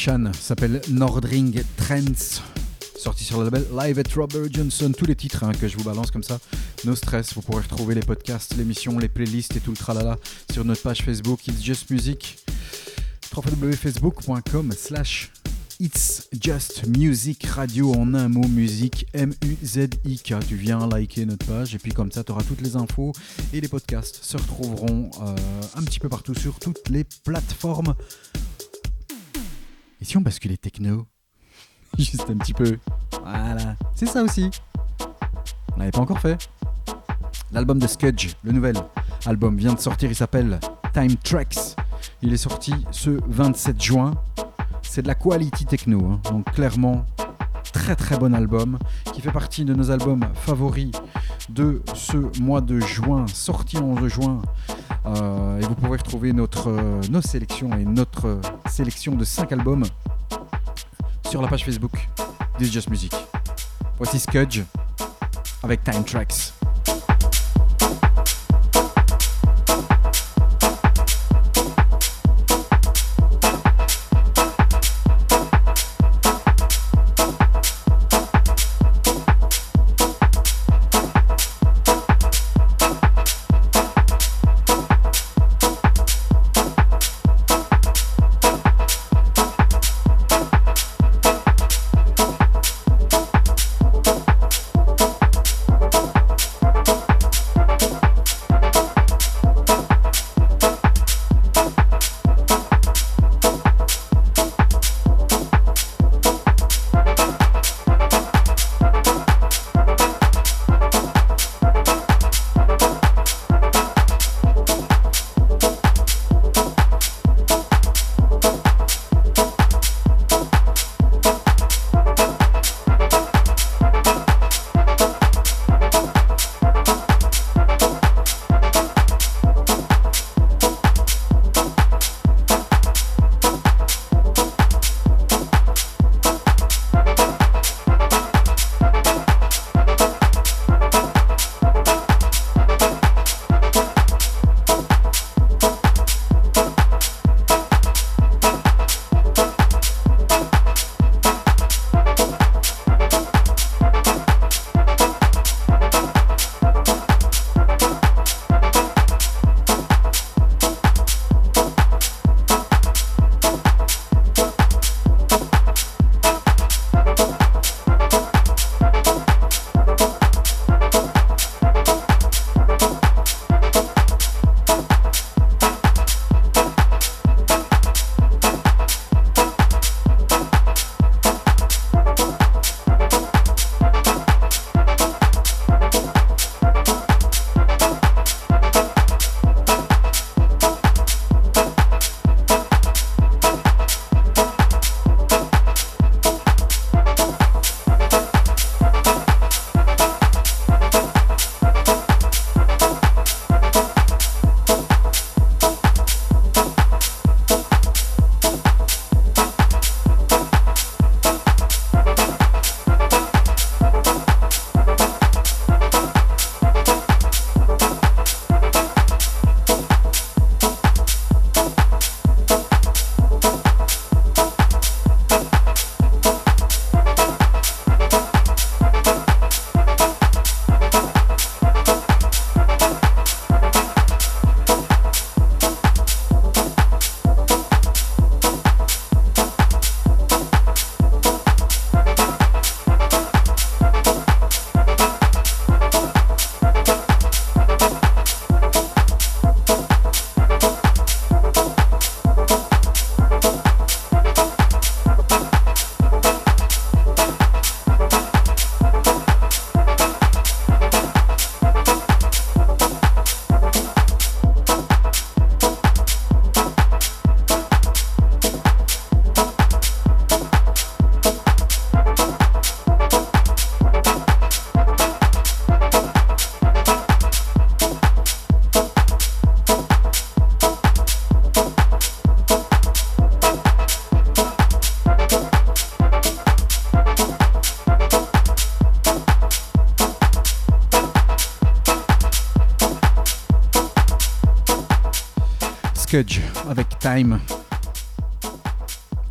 S'appelle Nordring Trends, sorti sur le label Live at Robert Johnson. Tous les titres hein, que je vous balance comme ça, no stress. Vous pourrez retrouver les podcasts, l'émission, les playlists et tout le tralala sur notre page Facebook It's Just Music, www.facebook.com slash It's Just Music Radio en un mot, musique M-U-Z-I-K. Tu viens liker notre page et puis comme ça, tu auras toutes les infos et les podcasts se retrouveront euh, un petit peu partout sur toutes les plateformes. Et si on basculait techno Juste un petit peu. Voilà, c'est ça aussi. On l'avait pas encore fait. L'album de Skudge, le nouvel album, vient de sortir. Il s'appelle Time Tracks. Il est sorti ce 27 juin. C'est de la quality techno, hein. donc clairement très très bon album qui fait partie de nos albums favoris de ce mois de juin, sorti en 11 juin. Euh, et vous pourrez retrouver notre, euh, nos sélections et notre sélection de 5 albums sur la page Facebook This Just Music. Voici Skudge avec Time Tracks.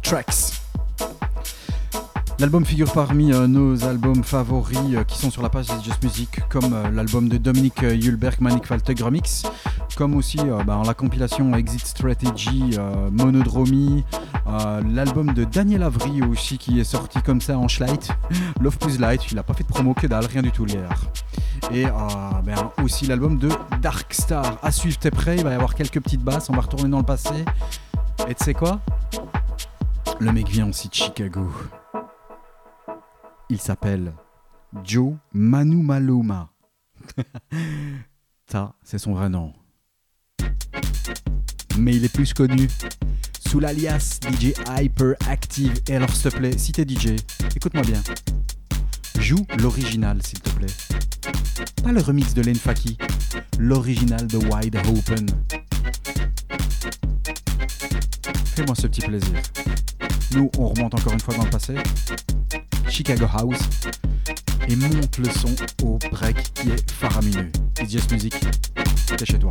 Tracks. L'album figure parmi euh, nos albums favoris euh, qui sont sur la page de Just Music, comme euh, l'album de Dominique Hulberg Manic Remix, comme aussi bah, la compilation Exit Strategy euh, Monodromy, euh, l'album de Daniel Avry aussi qui est sorti comme ça en Schlight, Love Plus Light, il a pas fait de promo que dalle, rien du tout hier. Et ben, aussi l'album de Dark Star. À suivre, t'es prêt Il va y avoir quelques petites basses, on va retourner dans le passé. Et tu sais quoi? Le mec vient aussi de Chicago. Il s'appelle Joe Manu Maluma. Ça, c'est son vrai nom. Mais il est plus connu sous l'alias DJ Hyperactive. Et alors, s'il te plaît, si t'es DJ, écoute-moi bien. Joue l'original, s'il te plaît. Pas le remix de Len Faki, l'original de Wide Open. Fais-moi ce petit plaisir. Nous, on remonte encore une fois dans le passé. Chicago House. Et monte le son au break qui est faramineux. It's Just Music, t'es chez toi.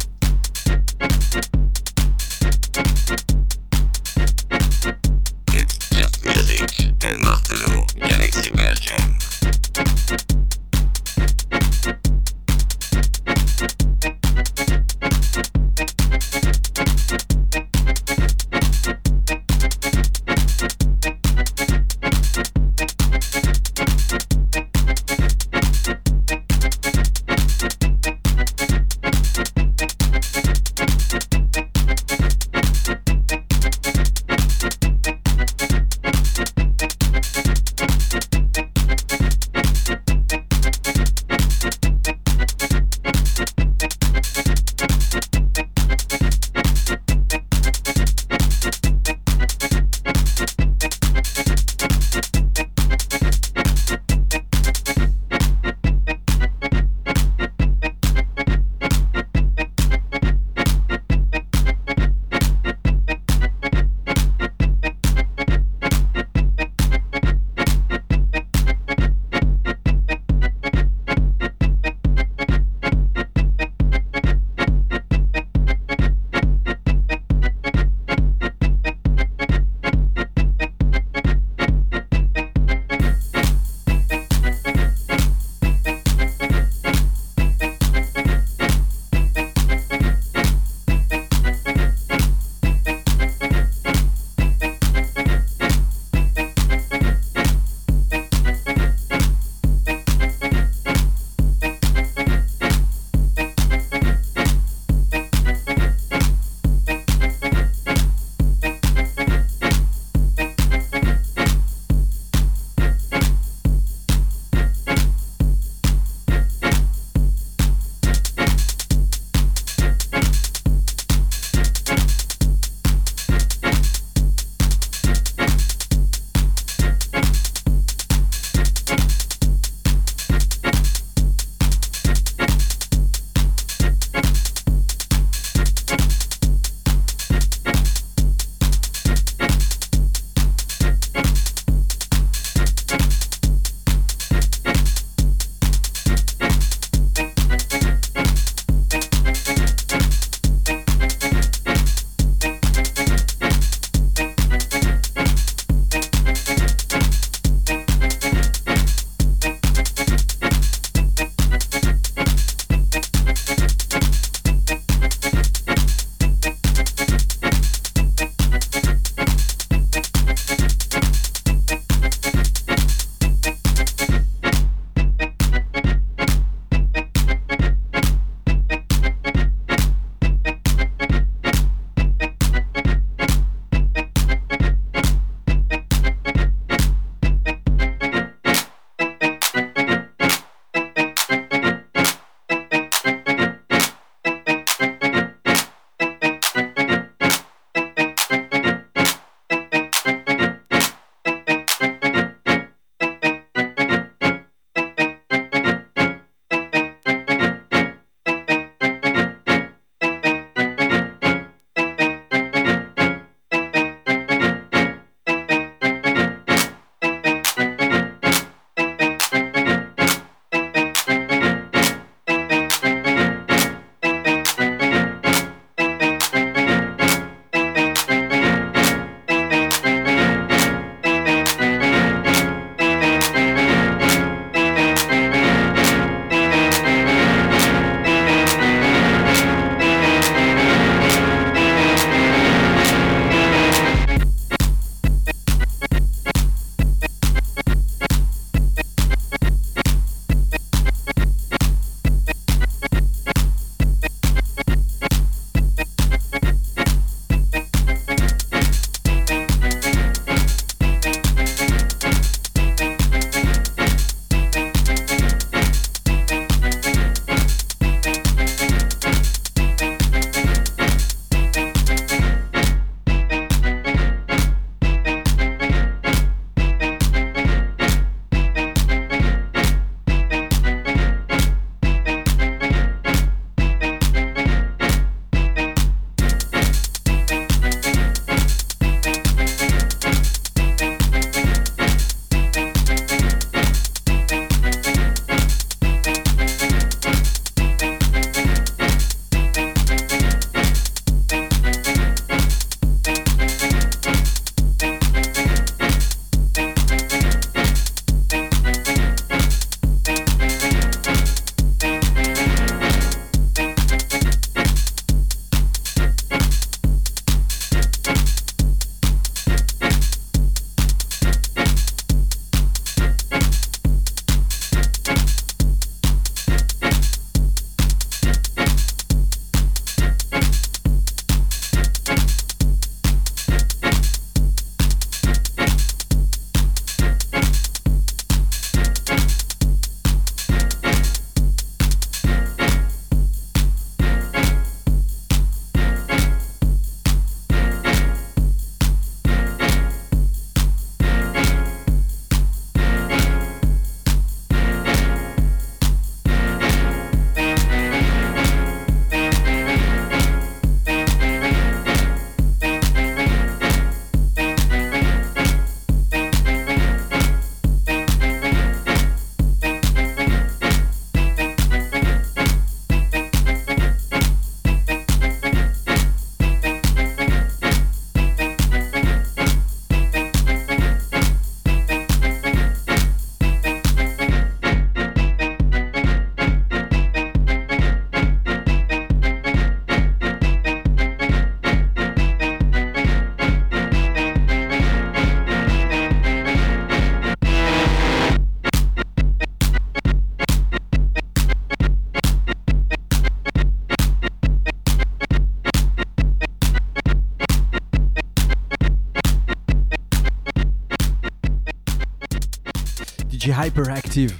Hyperactive.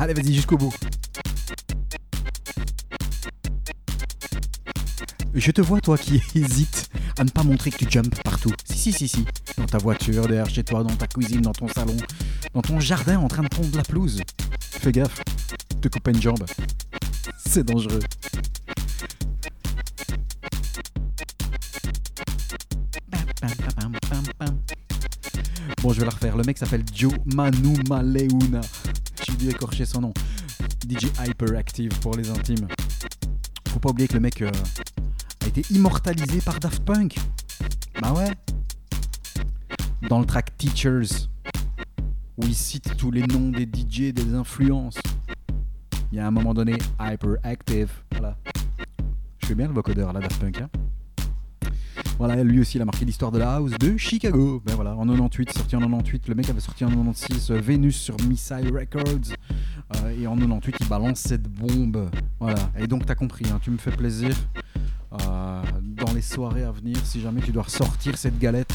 Allez, vas-y jusqu'au bout. Je te vois, toi qui hésites à ne pas montrer que tu jumps partout. Si, si, si, si. Dans ta voiture, derrière chez toi, dans ta cuisine, dans ton salon, dans ton jardin en train de prendre de la pelouse. Fais gaffe, te couper une jambe. C'est dangereux. Le mec s'appelle Joe Manu Maleuna. J'ai dû écorcher son nom. DJ Hyperactive pour les intimes. Faut pas oublier que le mec euh, a été immortalisé par Daft Punk. Bah ouais. Dans le track Teachers, où il cite tous les noms des DJ, des influences. Il y a un moment donné, Hyperactive. Voilà. Je fais bien le vocodeur là, Daft Punk. Hein voilà, lui aussi, il a marqué l'histoire de la house de Chicago. Ben voilà, en 98, sorti en 98. Le mec avait sorti en 96 euh, Venus sur Missile Records. Euh, et en 98, il balance cette bombe. Voilà, et donc t'as compris, hein, tu me fais plaisir. Euh, dans les soirées à venir, si jamais tu dois ressortir cette galette,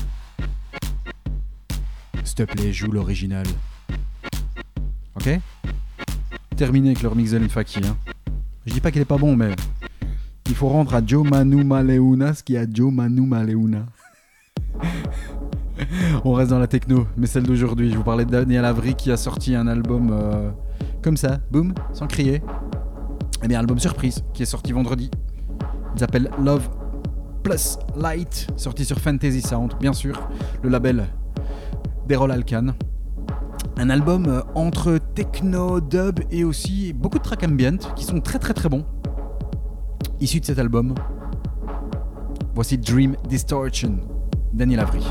s'il te plaît, joue l'original. Ok? Terminé avec leur mix de Faki. Hein. Je dis pas qu'il est pas bon, mais il faut rendre à Joe Manu Maleuna ce qu'il y a Joe Manu Maleuna. On reste dans la techno, mais celle d'aujourd'hui. Je vous parlais de Daniel Avery qui a sorti un album euh, comme ça, boum, sans crier. Eh bien, album surprise qui est sorti vendredi. Il s'appelle Love Plus Light, sorti sur Fantasy Sound, bien sûr, le label d'Errol Alkan. Un album euh, entre techno, dub et aussi beaucoup de tracks ambient qui sont très très très bons. Issu de cet album, voici Dream Distortion, Daniel Avery.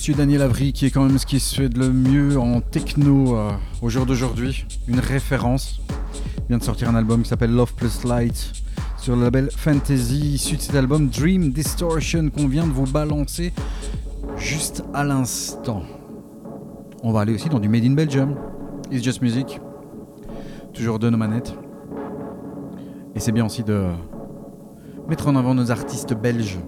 Monsieur Daniel Avry, qui est quand même ce qui se fait de le mieux en techno euh, au jour d'aujourd'hui, une référence, vient de sortir un album qui s'appelle Love Plus Light sur le label Fantasy, issu de cet album Dream Distortion qu'on vient de vous balancer juste à l'instant. On va aller aussi dans du Made in Belgium, It's Just Music, toujours de nos manettes. Et c'est bien aussi de mettre en avant nos artistes belges.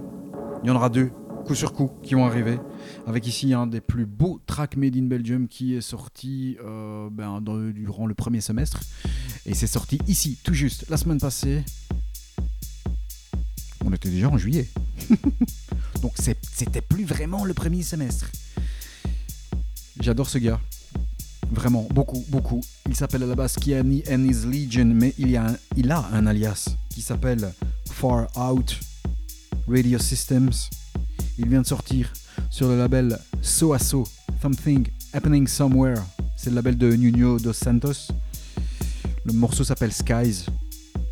Il y en aura deux, coup sur coup, qui vont arriver. Avec ici un des plus beaux tracks Made in Belgium qui est sorti euh, ben, durant le premier semestre. Et c'est sorti ici, tout juste, la semaine passée. On était déjà en juillet. Donc c'était plus vraiment le premier semestre. J'adore ce gars. Vraiment, beaucoup, beaucoup. Il s'appelle à la base Kiani and his Legion, mais il a un alias qui s'appelle Far Out Radio Systems. Il vient de sortir sur le label So So, Something Happening Somewhere. C'est le label de Nuno dos Santos. Le morceau s'appelle Skies.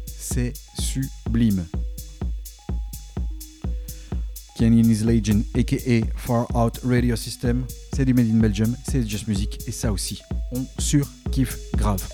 C'est sublime. Kenny and his Legion, aka Far Out Radio System. C'est du Made in Belgium, c'est Just Music, et ça aussi, on surkiffe grave.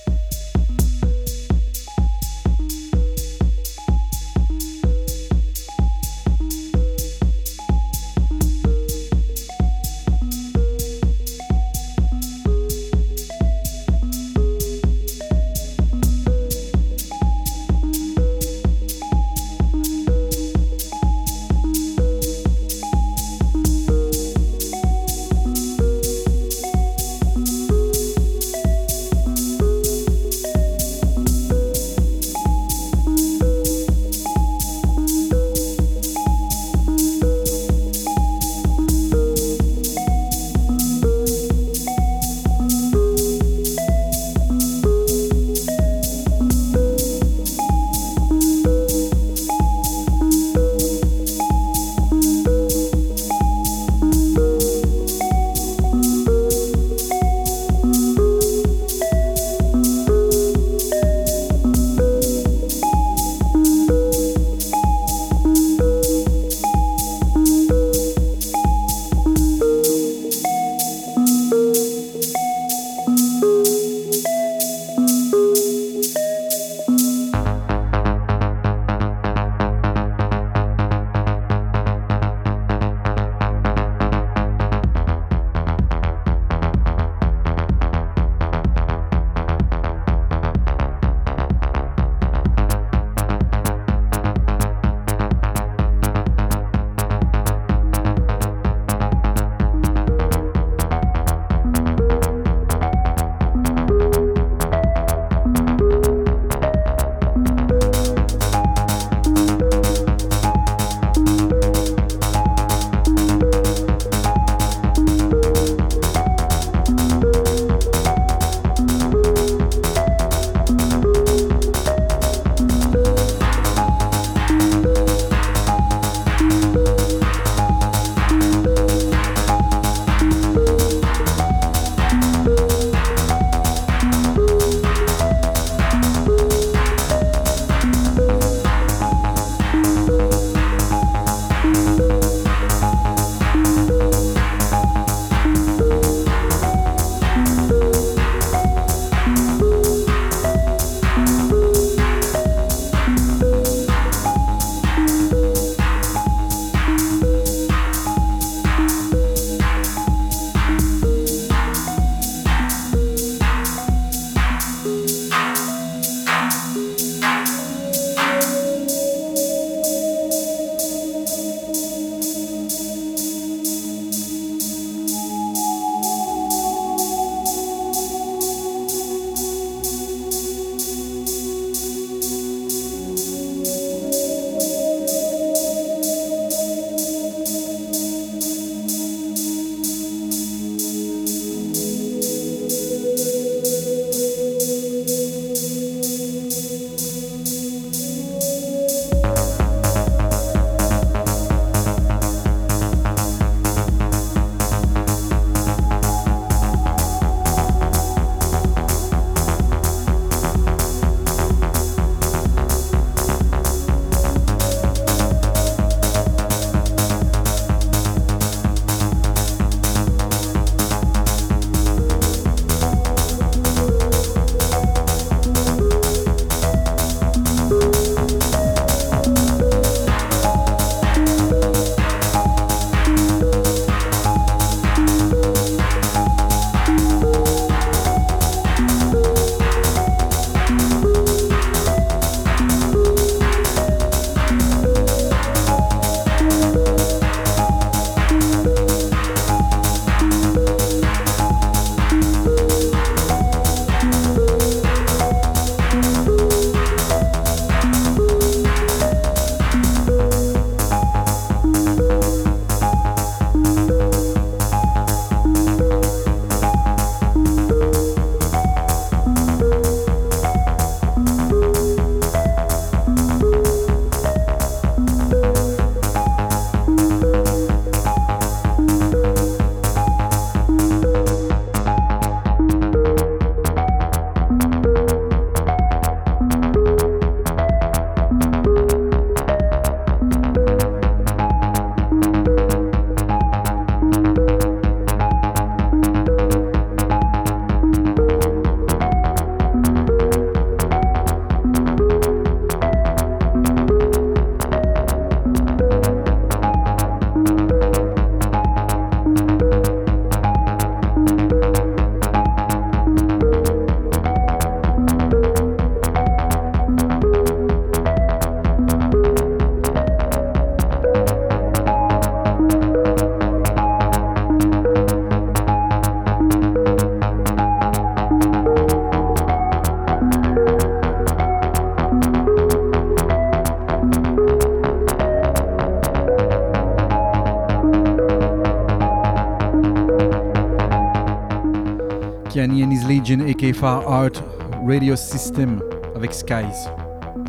Kiani and his Legion, aka Far Out Radio System avec Skies.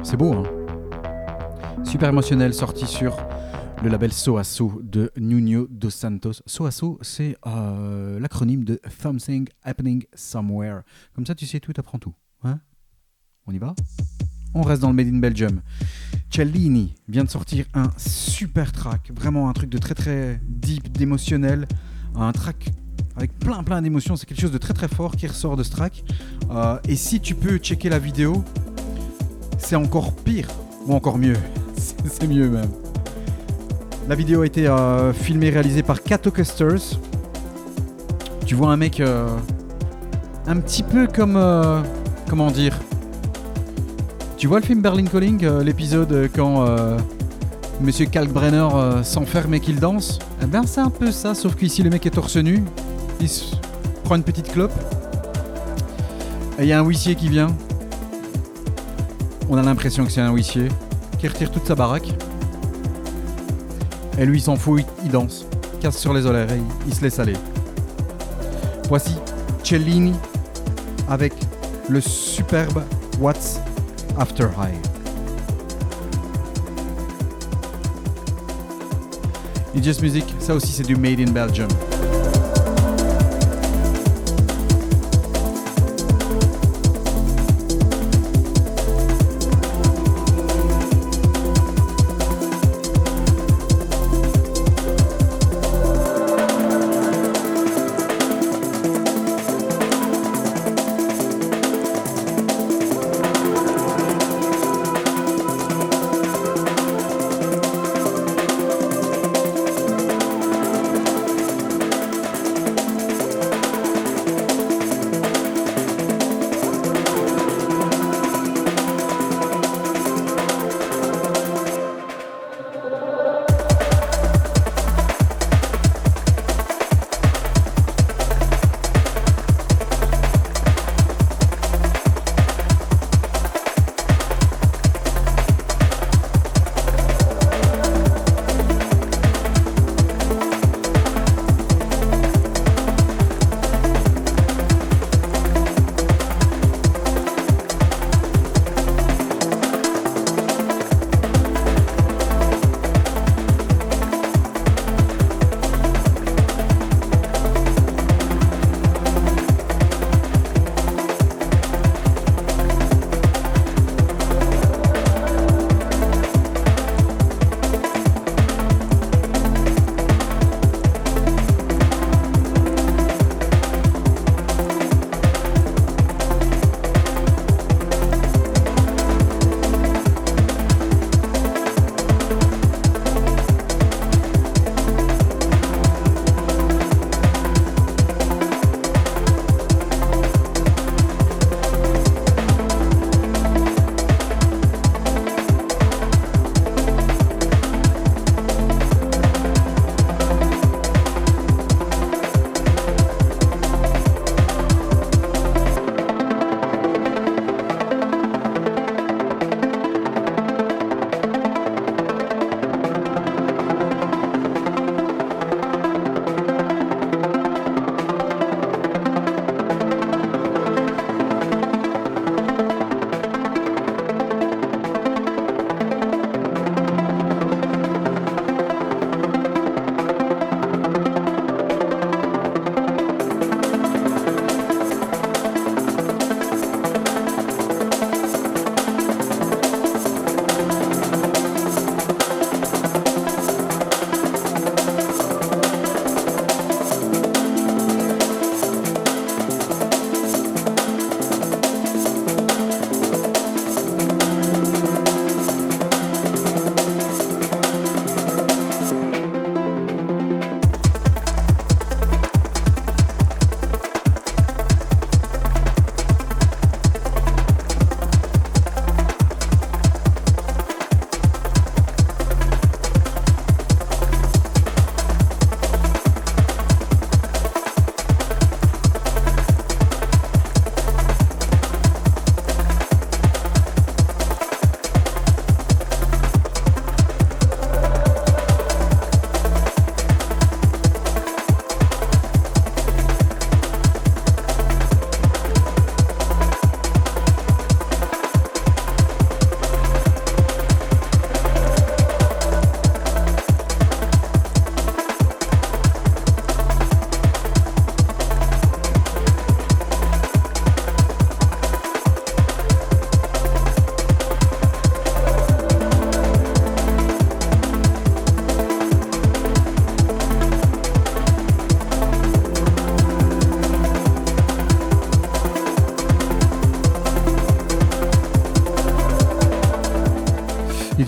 C'est beau, hein? Super émotionnel, sorti sur le label Soaso de Nuno dos Santos. Soaso, c'est euh, l'acronyme de Something Happening Somewhere. Comme ça, tu sais tout, t'apprends tout. Hein? On y va? On reste dans le Made in Belgium. Cellini vient de sortir un super track, vraiment un truc de très très deep, d'émotionnel, un track avec plein plein d'émotions, c'est quelque chose de très très fort qui ressort de ce track. Euh, et si tu peux checker la vidéo, c'est encore pire, ou encore mieux, c'est mieux même. La vidéo a été euh, filmée, réalisée par Kato Custers. Tu vois un mec euh, un petit peu comme... comment dire? Tu vois le film Berlin Calling, l'épisode quand Monsieur Kalkbrenner s'enferme et qu'il danse? Eh ben c'est un peu ça, sauf qu'ici le mec est torse nu, il prend une petite clope, et il y a un huissier qui vient. On a l'impression que c'est un huissier qui retire toute sa baraque. Et lui, il s'en fout, il, danse, casse sur les oreilles, il, il se laisse aller. Voici Cellini avec le superbe What's After High. Et Just Music, ça aussi c'est du Made in Belgium.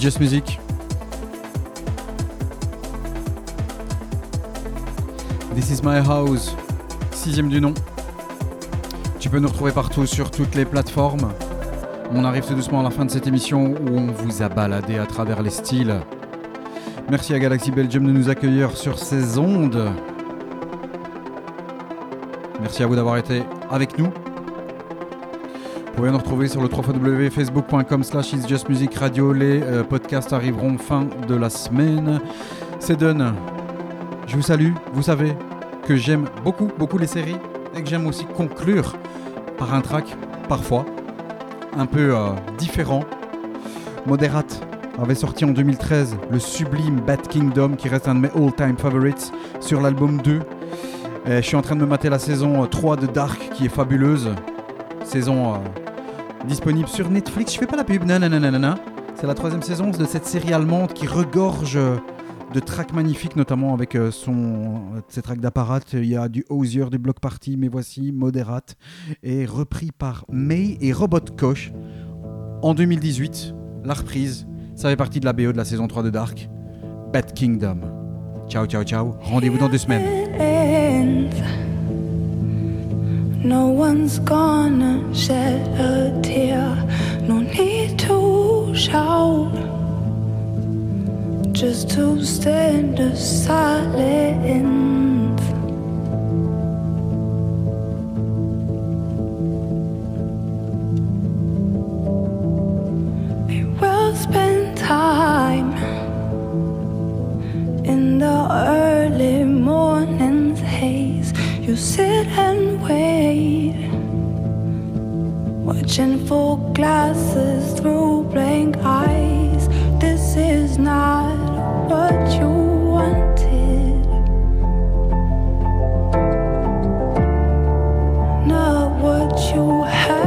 Just Music. This is my house. Sixième du nom. Tu peux nous retrouver partout sur toutes les plateformes. On arrive tout doucement à la fin de cette émission où on vous a baladé à travers les styles. Merci à Galaxy Belgium de nous accueillir sur ces ondes. Merci à vous d'avoir été avec nous. Pouvez nous retrouver sur le www.facebook.com slash It's Just Music Radio. Les euh, podcasts arriveront fin de la semaine. C'est done. Je vous salue. Vous savez que j'aime beaucoup, beaucoup les séries et que j'aime aussi conclure par un track, parfois, un peu euh, différent. Moderate avait sorti en 2013 le sublime Bad Kingdom qui reste un de mes all-time favorites sur l'album 2. Et je suis en train de me mater la saison euh, 3 de Dark qui est fabuleuse. Saison euh, disponible sur Netflix. Je fais pas la pub, nanana. C'est la troisième saison de cette série allemande qui regorge euh, de tracks magnifiques, notamment avec euh, son, euh, ses tracks d'apparat. Il y a du Hozier, du Block Party, mais voici Moderate, et repris par May et Robot Koch en 2018. La reprise, ça fait partie de la BO de la saison 3 de Dark, Bad Kingdom. Ciao, ciao, ciao. Rendez-vous dans deux semaines. No one's gonna shed a tear. No need to shout. Just to stand a silence. We will spend time in the haze, you sit and wait, watching for glasses through blank eyes. This is not what you wanted, not what you had